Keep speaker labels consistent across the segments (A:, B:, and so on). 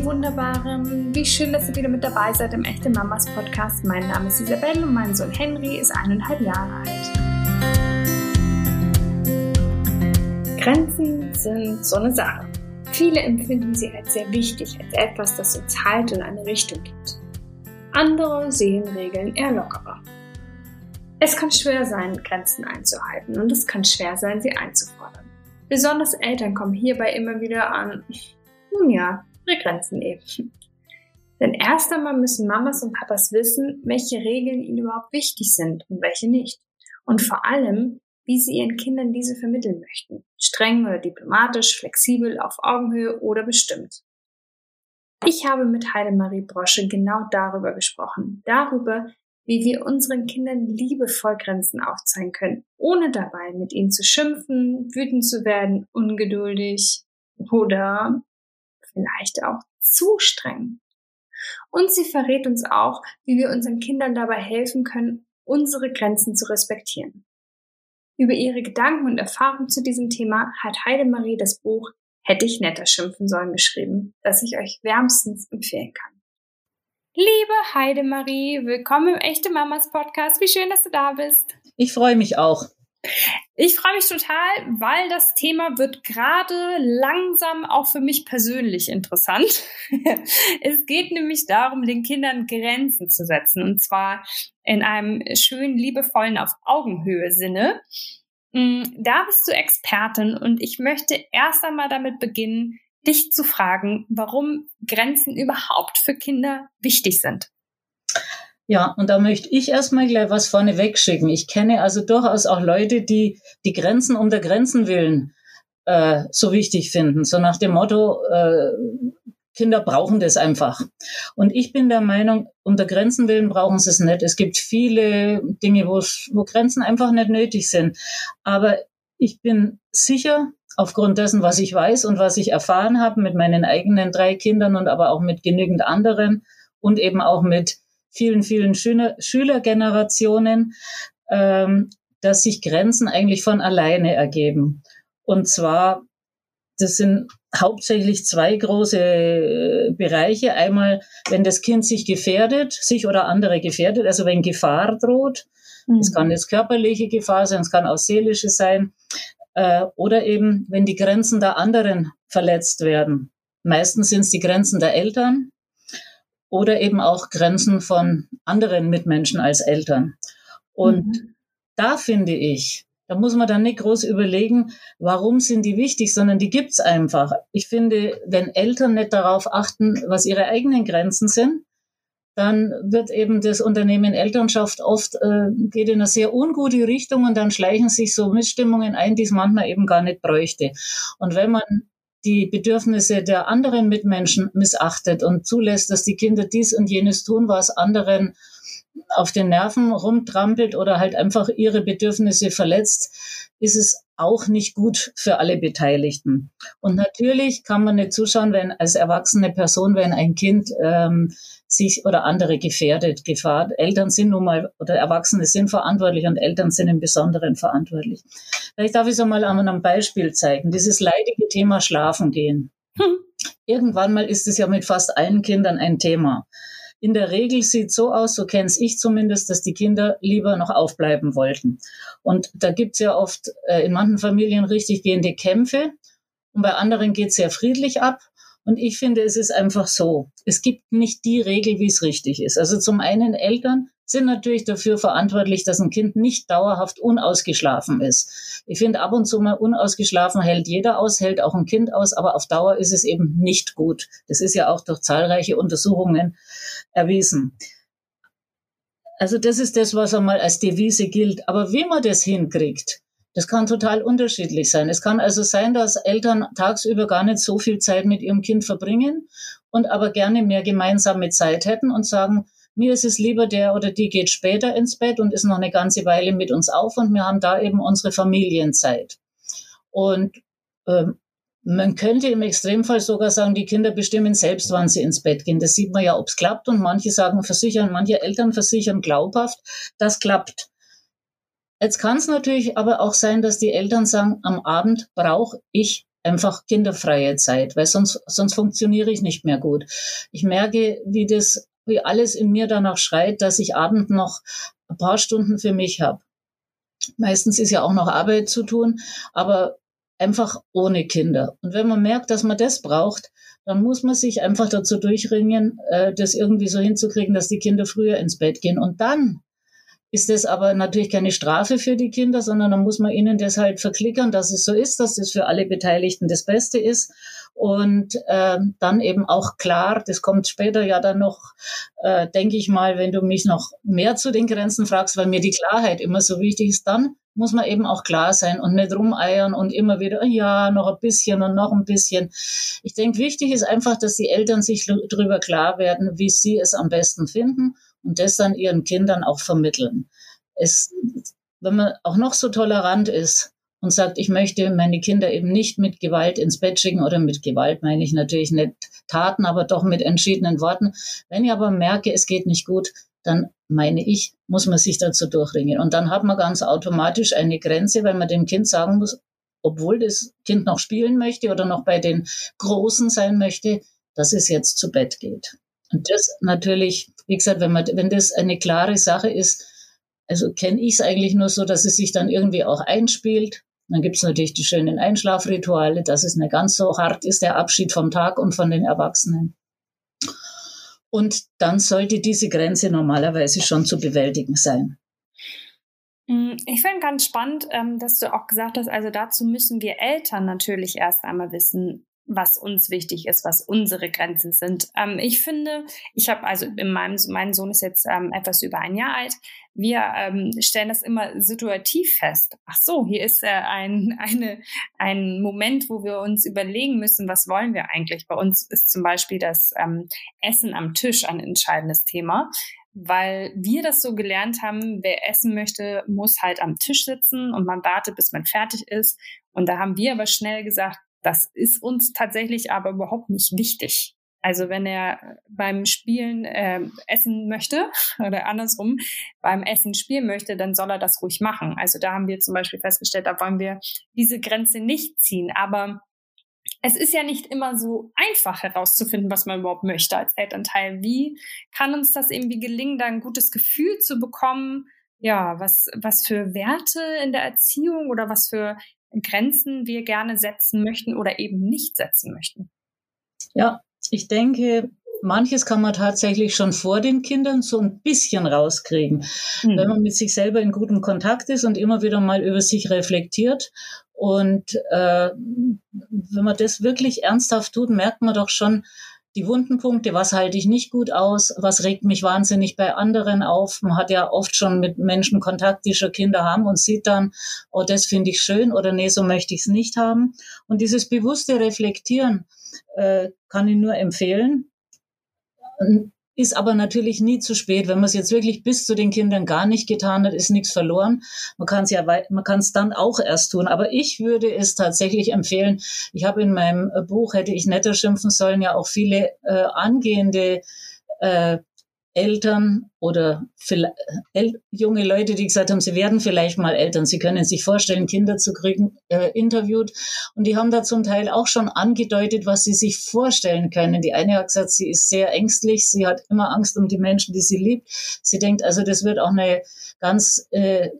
A: ihr Wunderbaren. Wie schön, dass ihr wieder mit dabei seid im Echte Mamas Podcast. Mein Name ist Isabelle und mein Sohn Henry ist eineinhalb Jahre alt. Grenzen sind so eine Sache. Viele empfinden sie als sehr wichtig, als etwas, das uns Halt und eine Richtung gibt. Andere sehen Regeln eher lockerer. Es kann schwer sein, Grenzen einzuhalten und es kann schwer sein, sie einzufordern. Besonders Eltern kommen hierbei immer wieder an, nun ja, Grenzen eben. Denn erst einmal müssen Mamas und Papas wissen, welche Regeln ihnen überhaupt wichtig sind und welche nicht. Und vor allem, wie sie ihren Kindern diese vermitteln möchten. Streng oder diplomatisch, flexibel, auf Augenhöhe oder bestimmt. Ich habe mit Heidemarie Brosche genau darüber gesprochen. Darüber, wie wir unseren Kindern liebevoll Grenzen aufzeigen können, ohne dabei mit ihnen zu schimpfen, wütend zu werden, ungeduldig oder vielleicht auch zu streng. Und sie verrät uns auch, wie wir unseren Kindern dabei helfen können, unsere Grenzen zu respektieren. Über ihre Gedanken und Erfahrungen zu diesem Thema hat Heidemarie das Buch Hätte ich netter schimpfen sollen geschrieben, das ich euch wärmstens empfehlen kann. Liebe Heidemarie, willkommen im Echte Mamas Podcast. Wie schön, dass du da bist.
B: Ich freue mich auch.
A: Ich freue mich total, weil das Thema wird gerade langsam auch für mich persönlich interessant. es geht nämlich darum, den Kindern Grenzen zu setzen und zwar in einem schönen, liebevollen, auf Augenhöhe Sinne. Mm, da bist du Expertin und ich möchte erst einmal damit beginnen, dich zu fragen, warum Grenzen überhaupt für Kinder wichtig sind.
B: Ja, und da möchte ich erstmal gleich was vorne wegschicken. Ich kenne also durchaus auch Leute, die die Grenzen um der Grenzen willen äh, so wichtig finden. So nach dem Motto, äh, Kinder brauchen das einfach. Und ich bin der Meinung, der Grenzen willen brauchen sie es nicht. Es gibt viele Dinge, wo Grenzen einfach nicht nötig sind. Aber ich bin sicher, aufgrund dessen, was ich weiß und was ich erfahren habe mit meinen eigenen drei Kindern und aber auch mit genügend anderen und eben auch mit vielen, vielen Schüler, Schülergenerationen, ähm, dass sich Grenzen eigentlich von alleine ergeben. Und zwar, das sind hauptsächlich zwei große äh, Bereiche. Einmal, wenn das Kind sich gefährdet, sich oder andere gefährdet, also wenn Gefahr droht. Es mhm. kann jetzt körperliche Gefahr sein, es kann auch seelische sein. Äh, oder eben, wenn die Grenzen der anderen verletzt werden. Meistens sind es die Grenzen der Eltern oder eben auch Grenzen von anderen Mitmenschen als Eltern. Und mhm. da finde ich, da muss man dann nicht groß überlegen, warum sind die wichtig, sondern die gibt's einfach. Ich finde, wenn Eltern nicht darauf achten, was ihre eigenen Grenzen sind, dann wird eben das Unternehmen Elternschaft oft äh, geht in eine sehr ungute Richtung und dann schleichen sich so Missstimmungen ein, die es manchmal eben gar nicht bräuchte. Und wenn man die Bedürfnisse der anderen Mitmenschen missachtet und zulässt, dass die Kinder dies und jenes tun, was anderen auf den Nerven rumtrampelt oder halt einfach ihre Bedürfnisse verletzt, ist es auch nicht gut für alle Beteiligten. Und natürlich kann man nicht zuschauen, wenn als erwachsene Person, wenn ein Kind ähm, sich oder andere gefährdet, Gefahr. Eltern sind nun mal oder Erwachsene sind verantwortlich und Eltern sind im Besonderen verantwortlich. Vielleicht darf ich es einmal an einem Beispiel zeigen. Dieses leidige Thema Schlafen gehen. Hm. Irgendwann mal ist es ja mit fast allen Kindern ein Thema. In der Regel sieht so aus, so kenne ich zumindest, dass die Kinder lieber noch aufbleiben wollten. Und da gibt's ja oft äh, in manchen Familien richtig gehende Kämpfe und bei anderen geht's sehr friedlich ab. Und ich finde, es ist einfach so. Es gibt nicht die Regel, wie es richtig ist. Also zum einen Eltern sind natürlich dafür verantwortlich, dass ein Kind nicht dauerhaft unausgeschlafen ist. Ich finde, ab und zu mal unausgeschlafen hält jeder aus, hält auch ein Kind aus, aber auf Dauer ist es eben nicht gut. Das ist ja auch durch zahlreiche Untersuchungen erwiesen. Also das ist das, was einmal als Devise gilt. Aber wie man das hinkriegt, das kann total unterschiedlich sein. Es kann also sein, dass Eltern tagsüber gar nicht so viel Zeit mit ihrem Kind verbringen und aber gerne mehr gemeinsame Zeit hätten und sagen, mir ist es lieber, der oder die geht später ins Bett und ist noch eine ganze Weile mit uns auf und wir haben da eben unsere Familienzeit. Und ähm, man könnte im Extremfall sogar sagen, die Kinder bestimmen selbst, wann sie ins Bett gehen. Das sieht man ja, ob es klappt. Und manche sagen, versichern, manche Eltern versichern glaubhaft, das klappt. Jetzt kann es natürlich aber auch sein, dass die Eltern sagen, am Abend brauche ich einfach kinderfreie Zeit, weil sonst, sonst funktioniere ich nicht mehr gut. Ich merke, wie das, wie alles in mir danach schreit, dass ich abend noch ein paar Stunden für mich habe. Meistens ist ja auch noch Arbeit zu tun, aber einfach ohne Kinder. Und wenn man merkt, dass man das braucht, dann muss man sich einfach dazu durchringen, äh, das irgendwie so hinzukriegen, dass die Kinder früher ins Bett gehen. Und dann ist das aber natürlich keine Strafe für die Kinder, sondern dann muss man ihnen das halt verklickern, dass es so ist, dass das für alle Beteiligten das Beste ist. Und äh, dann eben auch klar, das kommt später ja dann noch, äh, denke ich mal, wenn du mich noch mehr zu den Grenzen fragst, weil mir die Klarheit immer so wichtig ist, dann muss man eben auch klar sein und nicht rumeiern und immer wieder, ja, noch ein bisschen und noch ein bisschen. Ich denke, wichtig ist einfach, dass die Eltern sich darüber klar werden, wie sie es am besten finden und das dann ihren Kindern auch vermitteln. Es, wenn man auch noch so tolerant ist und sagt, ich möchte meine Kinder eben nicht mit Gewalt ins Bett schicken oder mit Gewalt meine ich natürlich nicht Taten, aber doch mit entschiedenen Worten. Wenn ich aber merke, es geht nicht gut, dann meine ich, muss man sich dazu durchringen. Und dann hat man ganz automatisch eine Grenze, weil man dem Kind sagen muss, obwohl das Kind noch spielen möchte oder noch bei den Großen sein möchte, dass es jetzt zu Bett geht. Und das natürlich, wie gesagt, wenn man, wenn das eine klare Sache ist, also kenne ich es eigentlich nur so, dass es sich dann irgendwie auch einspielt. Dann gibt es natürlich die schönen Einschlafrituale, dass es nicht ganz so hart ist, der Abschied vom Tag und von den Erwachsenen. Und dann sollte diese Grenze normalerweise schon zu bewältigen sein.
A: Mm, ich finde ganz spannend, ähm, dass du auch gesagt hast, also dazu müssen wir Eltern natürlich erst einmal wissen, was uns wichtig ist, was unsere Grenzen sind. Ähm, ich finde, ich habe also in meinem, mein Sohn ist jetzt ähm, etwas über ein Jahr alt. Wir ähm, stellen das immer situativ fest. Ach so, hier ist äh, ein, eine, ein Moment, wo wir uns überlegen müssen, was wollen wir eigentlich. Bei uns ist zum Beispiel das ähm, Essen am Tisch ein entscheidendes Thema weil wir das so gelernt haben, wer essen möchte, muss halt am Tisch sitzen und man wartet, bis man fertig ist. Und da haben wir aber schnell gesagt, das ist uns tatsächlich aber überhaupt nicht wichtig. Also wenn er beim Spielen äh, essen möchte oder andersrum beim Essen spielen möchte, dann soll er das ruhig machen. Also da haben wir zum Beispiel festgestellt, da wollen wir diese Grenze nicht ziehen. Aber es ist ja nicht immer so einfach herauszufinden, was man überhaupt möchte als Elternteil. Wie kann uns das irgendwie gelingen, da ein gutes Gefühl zu bekommen? Ja, was, was für Werte in der Erziehung oder was für Grenzen wir gerne setzen möchten oder eben nicht setzen möchten?
B: Ja, ich denke, manches kann man tatsächlich schon vor den Kindern so ein bisschen rauskriegen. Mhm. Wenn man mit sich selber in gutem Kontakt ist und immer wieder mal über sich reflektiert. Und äh, wenn man das wirklich ernsthaft tut, merkt man doch schon, die wunden Punkte, was halte ich nicht gut aus, was regt mich wahnsinnig bei anderen auf. Man hat ja oft schon mit Menschen Kontakt, die schon Kinder haben und sieht dann, oh, das finde ich schön oder nee, so möchte ich es nicht haben. Und dieses bewusste Reflektieren äh, kann ich nur empfehlen. Ist aber natürlich nie zu spät. Wenn man es jetzt wirklich bis zu den Kindern gar nicht getan hat, ist nichts verloren. Man kann es ja, man kann es dann auch erst tun. Aber ich würde es tatsächlich empfehlen. Ich habe in meinem Buch, hätte ich netter schimpfen sollen, ja auch viele äh, angehende äh, Eltern oder äh, junge Leute, die gesagt haben, sie werden vielleicht mal Eltern, sie können sich vorstellen, Kinder zu kriegen, äh, interviewt. Und die haben da zum Teil auch schon angedeutet, was sie sich vorstellen können. Die eine hat gesagt, sie ist sehr ängstlich, sie hat immer Angst um die Menschen, die sie liebt. Sie denkt also, das wird auch eine ganz äh,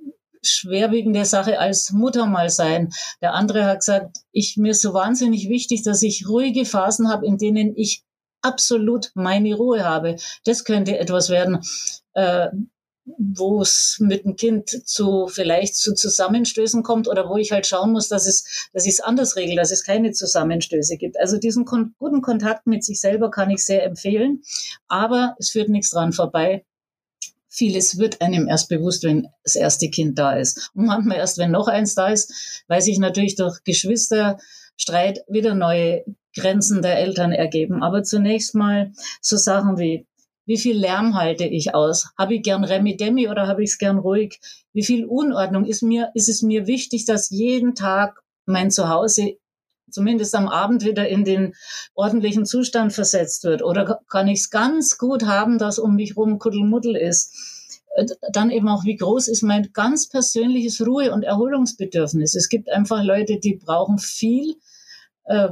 B: schwerwiegende Sache als Mutter mal sein. Der andere hat gesagt, ich mir ist so wahnsinnig wichtig, dass ich ruhige Phasen habe, in denen ich absolut meine Ruhe habe. Das könnte etwas werden, äh, wo es mit dem Kind zu vielleicht zu Zusammenstößen kommt oder wo ich halt schauen muss, dass es, dass ich es anders regel, dass es keine Zusammenstöße gibt. Also diesen kon guten Kontakt mit sich selber kann ich sehr empfehlen, aber es führt nichts dran vorbei. Vieles wird einem erst bewusst, wenn das erste Kind da ist. Und manchmal erst, wenn noch eins da ist, weil sich natürlich durch Geschwisterstreit wieder neue Grenzen der Eltern ergeben. Aber zunächst mal so Sachen wie, wie viel Lärm halte ich aus? Habe ich gern Remi Demi oder habe ich es gern ruhig? Wie viel Unordnung ist mir, ist es mir wichtig, dass jeden Tag mein Zuhause zumindest am Abend wieder in den ordentlichen Zustand versetzt wird? Oder kann ich es ganz gut haben, dass um mich rum Kuddelmuddel ist? Äh, dann eben auch, wie groß ist mein ganz persönliches Ruhe- und Erholungsbedürfnis? Es gibt einfach Leute, die brauchen viel äh,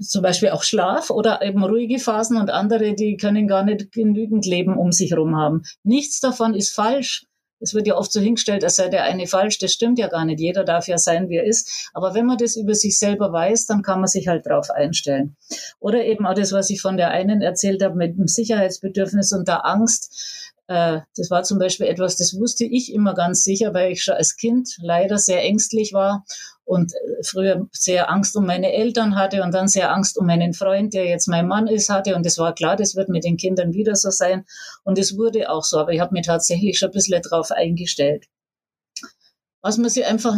B: zum Beispiel auch Schlaf oder eben ruhige Phasen und andere, die können gar nicht genügend Leben um sich herum haben. Nichts davon ist falsch. Es wird ja oft so hingestellt, als sei der eine falsch. Das stimmt ja gar nicht. Jeder darf ja sein, wie er ist. Aber wenn man das über sich selber weiß, dann kann man sich halt drauf einstellen. Oder eben auch das, was ich von der einen erzählt habe mit dem Sicherheitsbedürfnis und der Angst. Äh, das war zum Beispiel etwas, das wusste ich immer ganz sicher, weil ich schon als Kind leider sehr ängstlich war und äh, früher sehr Angst um meine Eltern hatte und dann sehr Angst um meinen Freund, der jetzt mein Mann ist, hatte. Und es war klar, das wird mit den Kindern wieder so sein. Und es wurde auch so. Aber ich habe mir tatsächlich schon ein bisschen darauf eingestellt. Was man sich einfach,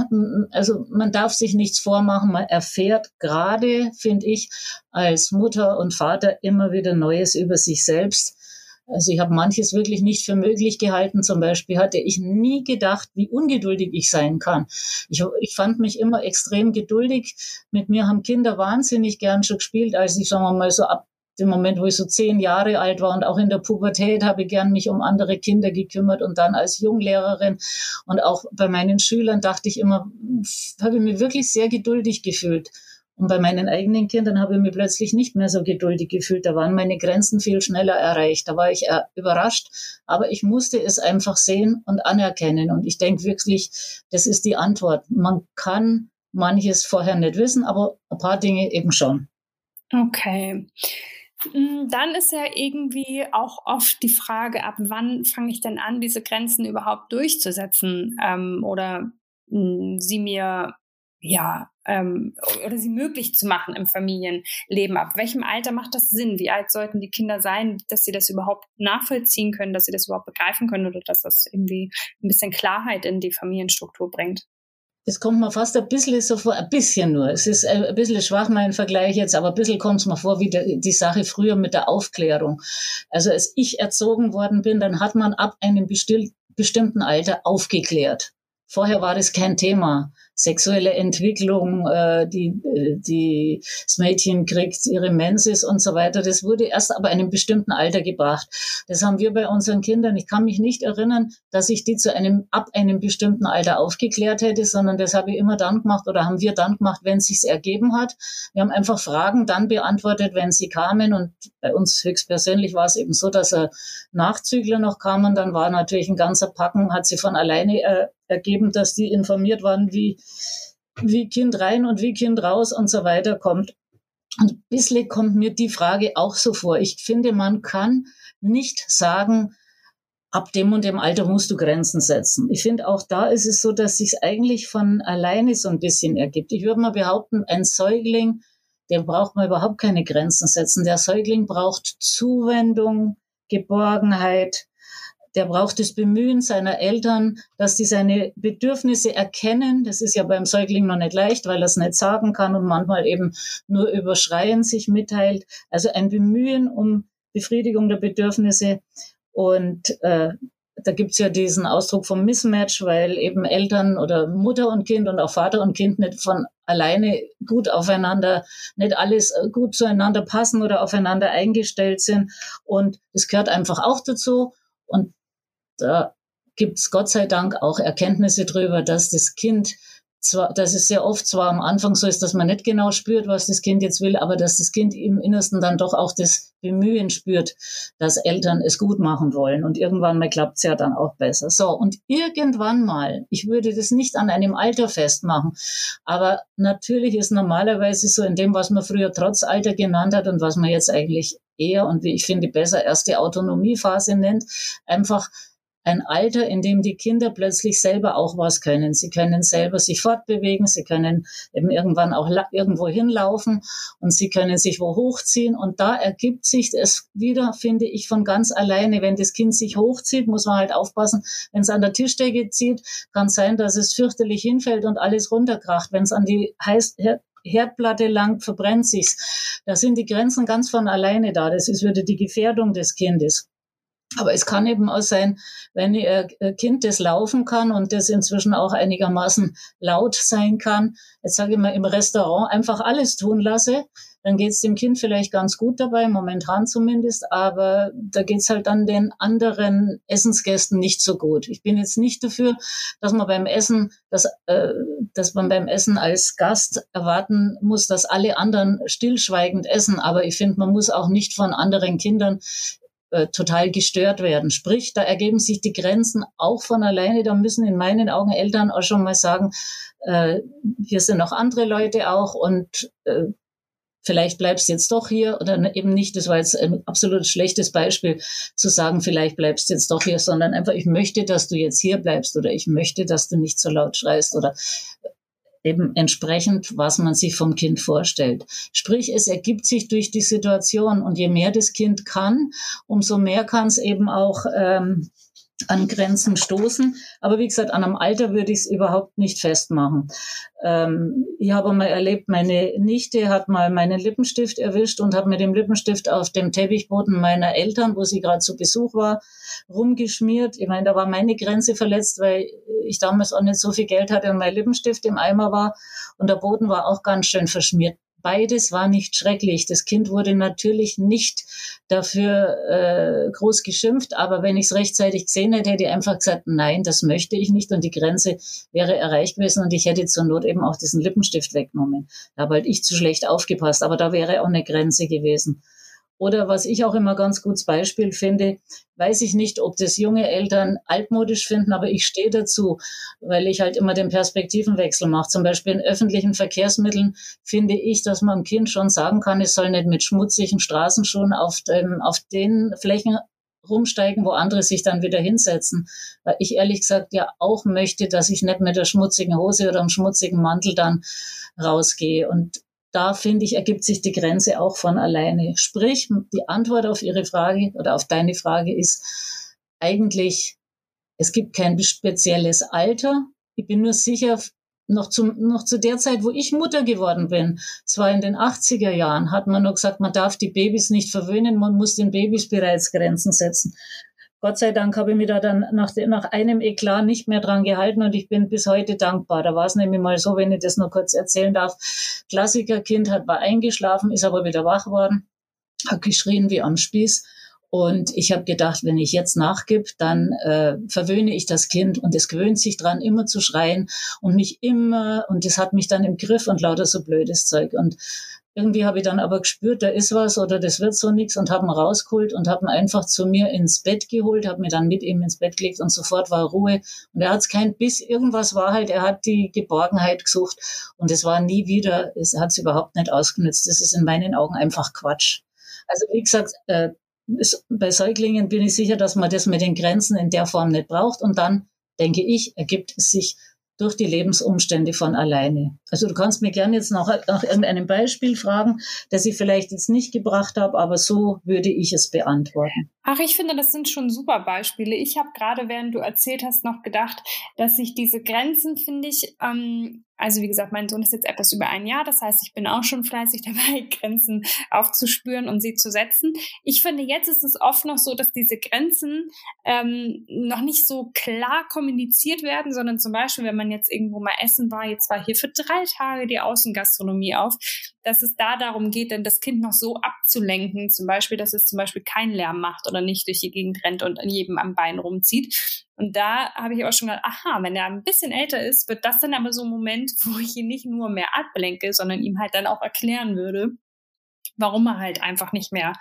B: also man darf sich nichts vormachen, man erfährt gerade, finde ich, als Mutter und Vater immer wieder Neues über sich selbst also ich habe manches wirklich nicht für möglich gehalten. Zum Beispiel hatte ich nie gedacht, wie ungeduldig ich sein kann. Ich, ich fand mich immer extrem geduldig. Mit mir haben Kinder wahnsinnig gern schon gespielt, als ich, sagen wir mal, so ab dem Moment, wo ich so zehn Jahre alt war und auch in der Pubertät habe ich gern mich um andere Kinder gekümmert und dann als Junglehrerin und auch bei meinen Schülern dachte ich immer, habe ich mich wirklich sehr geduldig gefühlt. Und bei meinen eigenen Kindern habe ich mich plötzlich nicht mehr so geduldig gefühlt. Da waren meine Grenzen viel schneller erreicht. Da war ich äh, überrascht. Aber ich musste es einfach sehen und anerkennen. Und ich denke wirklich, das ist die Antwort. Man kann manches vorher nicht wissen, aber ein paar Dinge eben schon.
A: Okay. Mm, dann ist ja irgendwie auch oft die Frage, ab wann fange ich denn an, diese Grenzen überhaupt durchzusetzen ähm, oder mh, mm, sie mir ja, ähm, oder sie möglich zu machen im Familienleben. Ab welchem Alter macht das Sinn? Wie alt sollten die Kinder sein, dass sie das überhaupt nachvollziehen können, dass sie das überhaupt begreifen können oder dass das irgendwie ein bisschen Klarheit in die Familienstruktur bringt?
B: Das kommt mir fast ein bisschen so vor, ein bisschen nur. Es ist ein bisschen schwach mein Vergleich jetzt, aber ein bisschen kommt es mir vor wie die, die Sache früher mit der Aufklärung. Also als ich erzogen worden bin, dann hat man ab einem bestimmten Alter aufgeklärt. Vorher war das kein Thema sexuelle Entwicklung, äh, die, äh, die, das Mädchen kriegt ihre Menses und so weiter. Das wurde erst ab einem bestimmten Alter gebracht. Das haben wir bei unseren Kindern. Ich kann mich nicht erinnern, dass ich die zu einem, ab einem bestimmten Alter aufgeklärt hätte, sondern das habe ich immer dann gemacht oder haben wir dann gemacht, wenn es sich ergeben hat. Wir haben einfach Fragen dann beantwortet, wenn sie kamen und bei uns höchstpersönlich war es eben so, dass er Nachzügler noch kamen, dann war natürlich ein ganzer Packen, hat sie von alleine äh, ergeben, dass die informiert waren, wie, wie Kind rein und wie Kind raus und so weiter kommt. Und ein bisschen kommt mir die Frage auch so vor. Ich finde, man kann nicht sagen, ab dem und dem Alter musst du Grenzen setzen. Ich finde, auch da ist es so, dass sich eigentlich von alleine so ein bisschen ergibt. Ich würde mal behaupten, ein Säugling, der braucht man überhaupt keine Grenzen setzen. Der Säugling braucht Zuwendung, Geborgenheit, der braucht das Bemühen seiner Eltern, dass die seine Bedürfnisse erkennen. Das ist ja beim Säugling noch nicht leicht, weil er es nicht sagen kann und manchmal eben nur über Schreien sich mitteilt. Also ein Bemühen um Befriedigung der Bedürfnisse. Und äh, da gibt's ja diesen Ausdruck vom Mismatch, weil eben Eltern oder Mutter und Kind und auch Vater und Kind nicht von alleine gut aufeinander, nicht alles gut zueinander passen oder aufeinander eingestellt sind. Und es gehört einfach auch dazu. Und da gibt es Gott sei Dank auch Erkenntnisse darüber, dass das Kind zwar, dass es sehr oft zwar am Anfang so ist, dass man nicht genau spürt, was das Kind jetzt will, aber dass das Kind im Innersten dann doch auch das Bemühen spürt, dass Eltern es gut machen wollen. Und irgendwann mal klappt es ja dann auch besser. So, und irgendwann mal, ich würde das nicht an einem Alter festmachen, aber natürlich ist normalerweise so in dem, was man früher Trotzalter genannt hat und was man jetzt eigentlich eher und wie ich finde besser erste Autonomiephase nennt, einfach ein Alter, in dem die Kinder plötzlich selber auch was können. Sie können selber sich fortbewegen, sie können eben irgendwann auch irgendwo hinlaufen und sie können sich wo hochziehen. Und da ergibt sich es wieder, finde ich, von ganz alleine. Wenn das Kind sich hochzieht, muss man halt aufpassen. Wenn es an der Tischdecke zieht, kann sein, dass es fürchterlich hinfällt und alles runterkracht. Wenn es an die heiß, Herdplatte lang verbrennt sich's. Da sind die Grenzen ganz von alleine da. Das ist wieder die Gefährdung des Kindes. Aber es kann eben auch sein, wenn Ihr Kind das laufen kann und das inzwischen auch einigermaßen laut sein kann, jetzt sage ich mal im Restaurant einfach alles tun lasse, dann geht es dem Kind vielleicht ganz gut dabei, momentan zumindest, aber da geht es halt dann den anderen Essensgästen nicht so gut. Ich bin jetzt nicht dafür, dass man beim Essen, dass, äh, dass man beim Essen als Gast erwarten muss, dass alle anderen stillschweigend essen, aber ich finde, man muss auch nicht von anderen Kindern äh, total gestört werden. Sprich, da ergeben sich die Grenzen auch von alleine. Da müssen in meinen Augen Eltern auch schon mal sagen, äh, hier sind noch andere Leute auch und äh, vielleicht bleibst du jetzt doch hier oder eben nicht. Das war jetzt ein absolut schlechtes Beispiel zu sagen, vielleicht bleibst du jetzt doch hier, sondern einfach, ich möchte, dass du jetzt hier bleibst oder ich möchte, dass du nicht so laut schreist oder eben entsprechend, was man sich vom Kind vorstellt. Sprich, es ergibt sich durch die Situation und je mehr das Kind kann, umso mehr kann es eben auch ähm, an Grenzen stoßen. Aber wie gesagt, an einem Alter würde ich es überhaupt nicht festmachen. Ähm, ich habe mal erlebt, meine Nichte hat mal meinen Lippenstift erwischt und hat mit dem Lippenstift auf dem Teppichboden meiner Eltern, wo sie gerade zu Besuch war, rumgeschmiert. Ich meine, da war meine Grenze verletzt, weil ich damals auch nicht so viel Geld hatte und mein Lippenstift im Eimer war. Und der Boden war auch ganz schön verschmiert. Beides war nicht schrecklich. Das Kind wurde natürlich nicht dafür äh, groß geschimpft, aber wenn ich es rechtzeitig gesehen hätte, hätte ich einfach gesagt, nein, das möchte ich nicht und die Grenze wäre erreicht gewesen und ich hätte zur Not eben auch diesen Lippenstift weggenommen. Da habe halt ich zu schlecht aufgepasst, aber da wäre auch eine Grenze gewesen. Oder was ich auch immer ganz gutes Beispiel finde, weiß ich nicht, ob das junge Eltern altmodisch finden, aber ich stehe dazu, weil ich halt immer den Perspektivenwechsel mache. Zum Beispiel in öffentlichen Verkehrsmitteln finde ich, dass man dem Kind schon sagen kann, es soll nicht mit schmutzigen Straßenschuhen auf, dem, auf den Flächen rumsteigen, wo andere sich dann wieder hinsetzen. Weil ich ehrlich gesagt ja auch möchte, dass ich nicht mit der schmutzigen Hose oder dem schmutzigen Mantel dann rausgehe. Und da finde ich, ergibt sich die Grenze auch von alleine. Sprich, die Antwort auf Ihre Frage oder auf deine Frage ist eigentlich, es gibt kein spezielles Alter. Ich bin nur sicher, noch, zum, noch zu der Zeit, wo ich Mutter geworden bin, es war in den 80er Jahren, hat man nur gesagt, man darf die Babys nicht verwöhnen, man muss den Babys bereits Grenzen setzen. Gott sei Dank habe ich mich da dann nach, nach einem Eklat nicht mehr dran gehalten und ich bin bis heute dankbar. Da war es nämlich mal so, wenn ich das noch kurz erzählen darf. Klassikerkind hat war eingeschlafen, ist aber wieder wach worden, hat geschrien wie am Spieß. Und ich habe gedacht, wenn ich jetzt nachgib, dann äh, verwöhne ich das Kind und es gewöhnt sich dran, immer zu schreien und mich immer, und das hat mich dann im Griff und lauter so blödes Zeug. Und irgendwie habe ich dann aber gespürt, da ist was oder das wird so nichts und habe ihn rausgeholt und habe ihn einfach zu mir ins Bett geholt, habe mir dann mit ihm ins Bett gelegt und sofort war Ruhe. Und er hat es kein Biss, irgendwas war halt, er hat die Geborgenheit gesucht und es war nie wieder, es hat es überhaupt nicht ausgenutzt. Das ist in meinen Augen einfach Quatsch. Also wie gesagt, äh, bei Säuglingen bin ich sicher, dass man das mit den Grenzen in der Form nicht braucht und dann denke ich, ergibt es sich durch die Lebensumstände von alleine. Also du kannst mir gerne jetzt noch nach irgendeinem Beispiel fragen, das ich vielleicht jetzt nicht gebracht habe, aber so würde ich es beantworten.
A: Ach, ich finde, das sind schon super Beispiele. Ich habe gerade, während du erzählt hast, noch gedacht, dass sich diese Grenzen, finde ich, ähm, also wie gesagt, mein Sohn ist jetzt etwas über ein Jahr, das heißt, ich bin auch schon fleißig dabei, Grenzen aufzuspüren und sie zu setzen. Ich finde, jetzt ist es oft noch so, dass diese Grenzen ähm, noch nicht so klar kommuniziert werden, sondern zum Beispiel, wenn man jetzt irgendwo mal essen war, jetzt war hier für drei Tage die Außengastronomie auf, dass es da darum geht, denn das Kind noch so abzulenken, zum Beispiel, dass es zum Beispiel keinen Lärm macht oder nicht durch die Gegend rennt und an jedem am Bein rumzieht. Und da habe ich auch schon gedacht, aha, wenn er ein bisschen älter ist, wird das dann aber so ein Moment, wo ich ihn nicht nur mehr ablenke, sondern ihm halt dann auch erklären würde, warum er halt einfach nicht mehr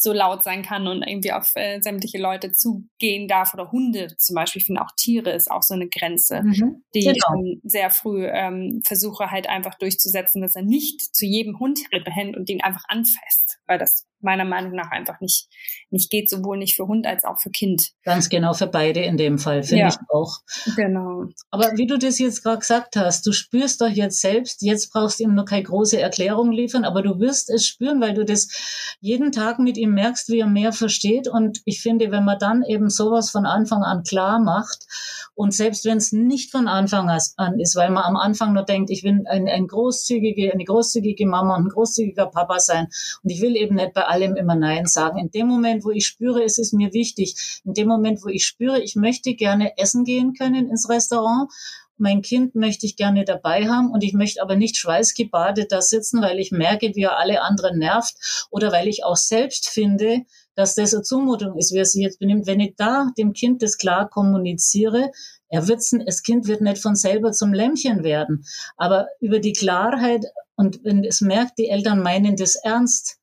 A: so laut sein kann und irgendwie auf äh, sämtliche Leute zugehen darf oder Hunde zum Beispiel. Ich finde auch Tiere ist auch so eine Grenze, mhm, die genau. ich schon sehr früh ähm, versuche halt einfach durchzusetzen, dass er nicht zu jedem Hund rennt und den einfach anfasst, weil das meiner Meinung nach einfach nicht, nicht geht, sowohl nicht für Hund als auch für Kind.
B: Ganz genau, für beide in dem Fall, finde ja, ich auch.
A: Genau.
B: Aber wie du das jetzt gerade gesagt hast, du spürst doch jetzt selbst, jetzt brauchst du ihm noch keine große Erklärung liefern, aber du wirst es spüren, weil du das jeden Tag mit ihm merkst, wie er mehr versteht. Und ich finde, wenn man dann eben sowas von Anfang an klar macht und selbst wenn es nicht von Anfang an ist, weil man am Anfang nur denkt, ich will ein, ein großzügige, eine großzügige Mama und ein großzügiger Papa sein und ich will eben nicht bei allem immer Nein sagen. In dem Moment, wo ich spüre, es ist mir wichtig, in dem Moment, wo ich spüre, ich möchte gerne essen gehen können ins Restaurant mein Kind möchte ich gerne dabei haben und ich möchte aber nicht schweißgebadet da sitzen, weil ich merke, wie er alle anderen nervt oder weil ich auch selbst finde, dass das eine Zumutung ist, wie er sich jetzt benimmt. Wenn ich da dem Kind das klar kommuniziere, er wird's, das Kind wird nicht von selber zum Lämmchen werden. Aber über die Klarheit und wenn es merkt, die Eltern meinen das ernst.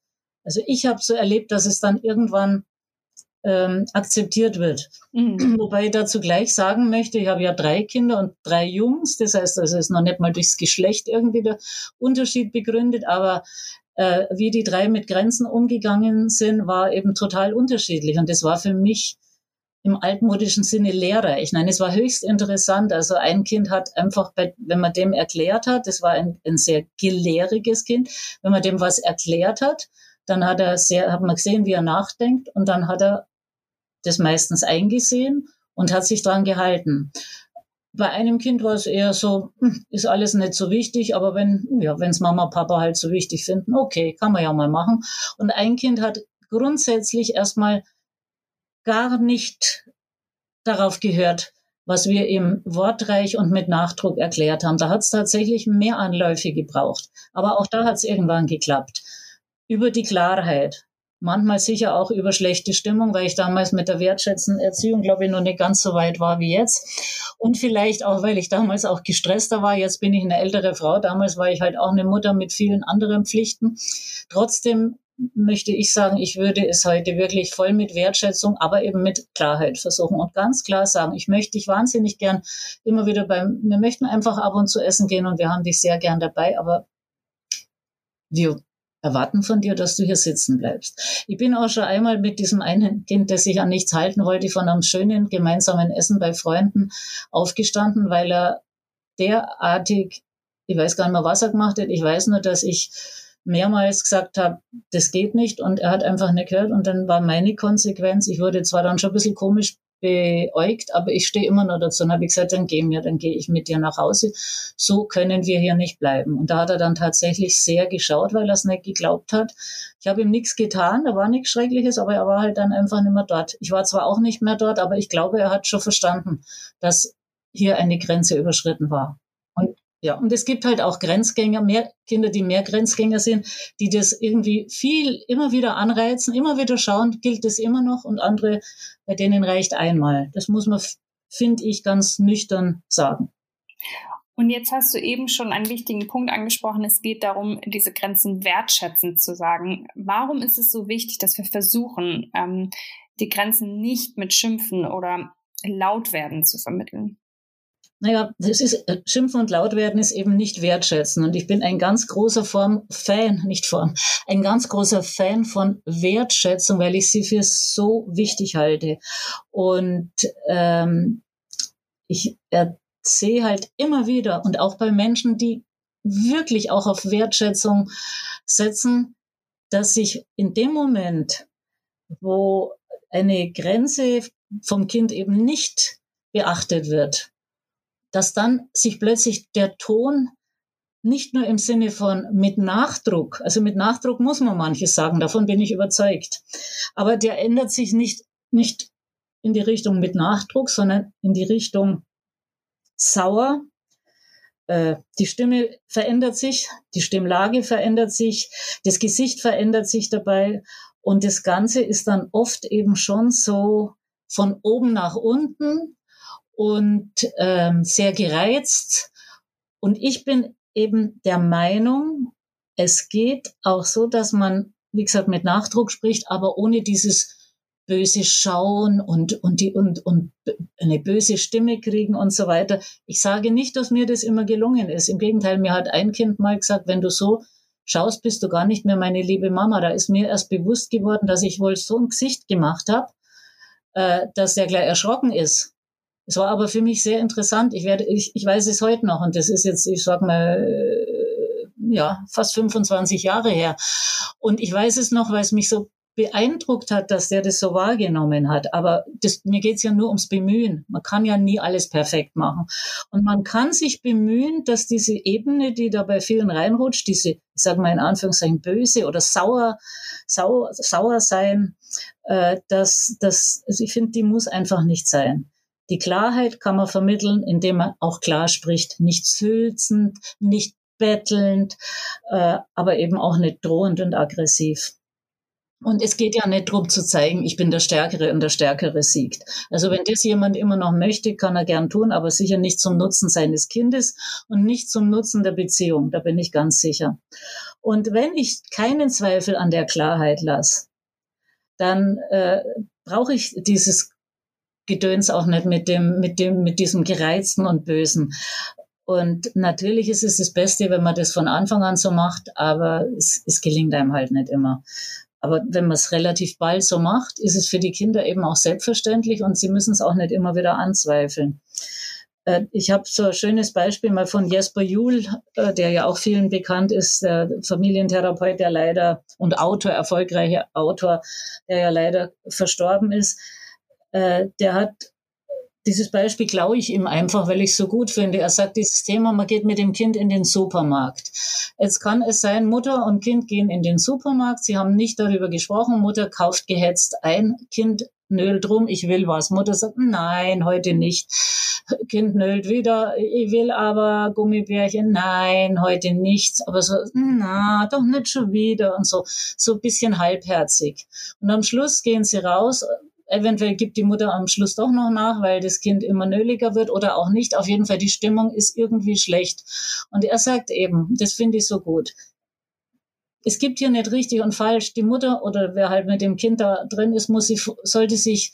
B: Also ich habe so erlebt, dass es dann irgendwann ähm, akzeptiert wird. Mhm. Wobei ich dazu gleich sagen möchte, ich habe ja drei Kinder und drei Jungs. Das heißt, das ist noch nicht mal durchs Geschlecht irgendwie der Unterschied begründet, aber äh, wie die drei mit Grenzen umgegangen sind, war eben total unterschiedlich. Und das war für mich im altmodischen Sinne lehrreich. Nein, es war höchst interessant. Also ein Kind hat einfach, bei, wenn man dem erklärt hat, das war ein, ein sehr gelehriges Kind, wenn man dem was erklärt hat, dann hat er sehr, hat man gesehen, wie er nachdenkt und dann hat er das meistens eingesehen und hat sich dran gehalten. Bei einem Kind war es eher so, hm, ist alles nicht so wichtig, aber wenn, ja, wenn's Mama, Papa halt so wichtig finden, okay, kann man ja mal machen. Und ein Kind hat grundsätzlich erstmal gar nicht darauf gehört, was wir ihm wortreich und mit Nachdruck erklärt haben. Da hat es tatsächlich mehr Anläufe gebraucht. Aber auch da hat es irgendwann geklappt. Über die Klarheit manchmal sicher auch über schlechte Stimmung, weil ich damals mit der wertschätzenden Erziehung, glaube ich, noch nicht ganz so weit war wie jetzt. Und vielleicht auch, weil ich damals auch gestresster war. Jetzt bin ich eine ältere Frau. Damals war ich halt auch eine Mutter mit vielen anderen Pflichten. Trotzdem möchte ich sagen, ich würde es heute wirklich voll mit Wertschätzung, aber eben mit Klarheit versuchen und ganz klar sagen, ich möchte dich wahnsinnig gern immer wieder beim, wir möchten einfach ab und zu essen gehen und wir haben dich sehr gern dabei, aber wir erwarten von dir, dass du hier sitzen bleibst. Ich bin auch schon einmal mit diesem einen Kind, das sich an nichts halten wollte, von einem schönen gemeinsamen Essen bei Freunden aufgestanden, weil er derartig, ich weiß gar nicht mehr, was er gemacht hat. Ich weiß nur, dass ich mehrmals gesagt habe, das geht nicht und er hat einfach nicht gehört und dann war meine Konsequenz, ich wurde zwar dann schon ein bisschen komisch beäugt, aber ich stehe immer noch dazu und habe gesagt, dann geh mir, dann gehe ich mit dir nach Hause. So können wir hier nicht bleiben. Und da hat er dann tatsächlich sehr geschaut, weil er es nicht geglaubt hat. Ich habe ihm nichts getan, da war nichts Schreckliches, aber er war halt dann einfach nicht mehr dort. Ich war zwar auch nicht mehr dort, aber ich glaube, er hat schon verstanden, dass hier eine Grenze überschritten war. Ja, und es gibt halt auch Grenzgänger, mehr Kinder, die mehr Grenzgänger sind, die das irgendwie viel immer wieder anreizen, immer wieder schauen, gilt das immer noch und andere, bei denen reicht einmal. Das muss man, finde ich, ganz nüchtern sagen.
A: Und jetzt hast du eben schon einen wichtigen Punkt angesprochen. Es geht darum, diese Grenzen wertschätzend zu sagen. Warum ist es so wichtig, dass wir versuchen, ähm, die Grenzen nicht mit Schimpfen oder Lautwerden zu vermitteln?
B: Naja, das ist, äh, Schimpfen und Lautwerden ist eben nicht wertschätzen. Und ich bin ein ganz großer Form, Fan, nicht Form, ein ganz großer Fan von Wertschätzung, weil ich sie für so wichtig halte. Und ähm, ich sehe halt immer wieder und auch bei Menschen, die wirklich auch auf Wertschätzung setzen, dass sich in dem Moment, wo eine Grenze vom Kind eben nicht beachtet wird, dass dann sich plötzlich der Ton nicht nur im Sinne von mit Nachdruck, also mit Nachdruck muss man manches sagen, davon bin ich überzeugt, aber der ändert sich nicht, nicht in die Richtung mit Nachdruck, sondern in die Richtung sauer. Äh, die Stimme verändert sich, die Stimmlage verändert sich, das Gesicht verändert sich dabei und das Ganze ist dann oft eben schon so von oben nach unten und ähm, sehr gereizt. Und ich bin eben der Meinung, es geht auch so, dass man, wie gesagt, mit Nachdruck spricht, aber ohne dieses böse Schauen und, und, die, und, und eine böse Stimme kriegen und so weiter. Ich sage nicht, dass mir das immer gelungen ist. Im Gegenteil, mir hat ein Kind mal gesagt, wenn du so schaust, bist du gar nicht mehr meine liebe Mama. Da ist mir erst bewusst geworden, dass ich wohl so ein Gesicht gemacht habe, äh, dass er gleich erschrocken ist. Es war aber für mich sehr interessant. Ich werde, ich, ich weiß es heute noch und das ist jetzt, ich sag mal, äh, ja, fast 25 Jahre her. Und ich weiß es noch, weil es mich so beeindruckt hat, dass der das so wahrgenommen hat. Aber das, mir geht's ja nur ums Bemühen. Man kann ja nie alles perfekt machen. Und man kann sich bemühen, dass diese Ebene, die da bei vielen reinrutscht, diese, ich sage mal in Anführungszeichen, böse oder sauer, sauer, sauer sein, äh, dass, dass also ich finde, die muss einfach nicht sein Die Klarheit kann man vermitteln, indem man auch klar spricht, nicht sülzend, nicht bettelnd, äh, aber eben auch nicht drohend und aggressiv. Und es geht ja nicht darum zu zeigen, ich bin der Stärkere und der Stärkere siegt. Also wenn das jemand immer noch möchte, kann er gern tun, aber sicher nicht zum Nutzen seines Kindes und nicht zum Nutzen der Beziehung. Da bin ich ganz sicher. Und wenn ich keinen Zweifel an der Klarheit lasse, dann äh, brauche ich dieses Gedöns auch nicht mit dem, mit dem, mit diesem Gereizten und Bösen. Und natürlich ist es das Beste, wenn man das von Anfang an so macht, aber es, es gelingt einem halt nicht immer. Aber wenn man es relativ bald so macht, ist es für die Kinder eben auch selbstverständlich und sie müssen es auch nicht immer wieder anzweifeln. Äh, ich habe so ein schönes Beispiel mal von Jesper Juhl, äh, der ja auch vielen bekannt ist, der Familientherapeut, der leider und Autor, erfolgreicher Autor, der ja leider verstorben ist. Äh, der hat dieses Beispiel glaube ich ihm einfach, weil ich es so gut finde. Er sagt dieses Thema, man geht mit dem Kind in den Supermarkt. Jetzt kann es sein, Mutter und Kind gehen in den Supermarkt. Sie haben nicht darüber gesprochen. Mutter kauft gehetzt ein. Kind nölt drum, ich will was. Mutter sagt, nein, heute nicht. Kind nölt wieder, ich will aber Gummibärchen, nein, heute nichts. Aber so, na, doch nicht schon wieder und so, so ein bisschen halbherzig. Und am Schluss gehen sie raus, Eventuell gibt die Mutter am Schluss doch noch nach, weil das Kind immer nöliger wird oder auch nicht. Auf jeden Fall, die Stimmung ist irgendwie schlecht. Und er sagt eben, das finde ich so gut. Es gibt hier nicht richtig und falsch. Die Mutter oder wer halt mit dem Kind da drin ist, muss sie, sollte sich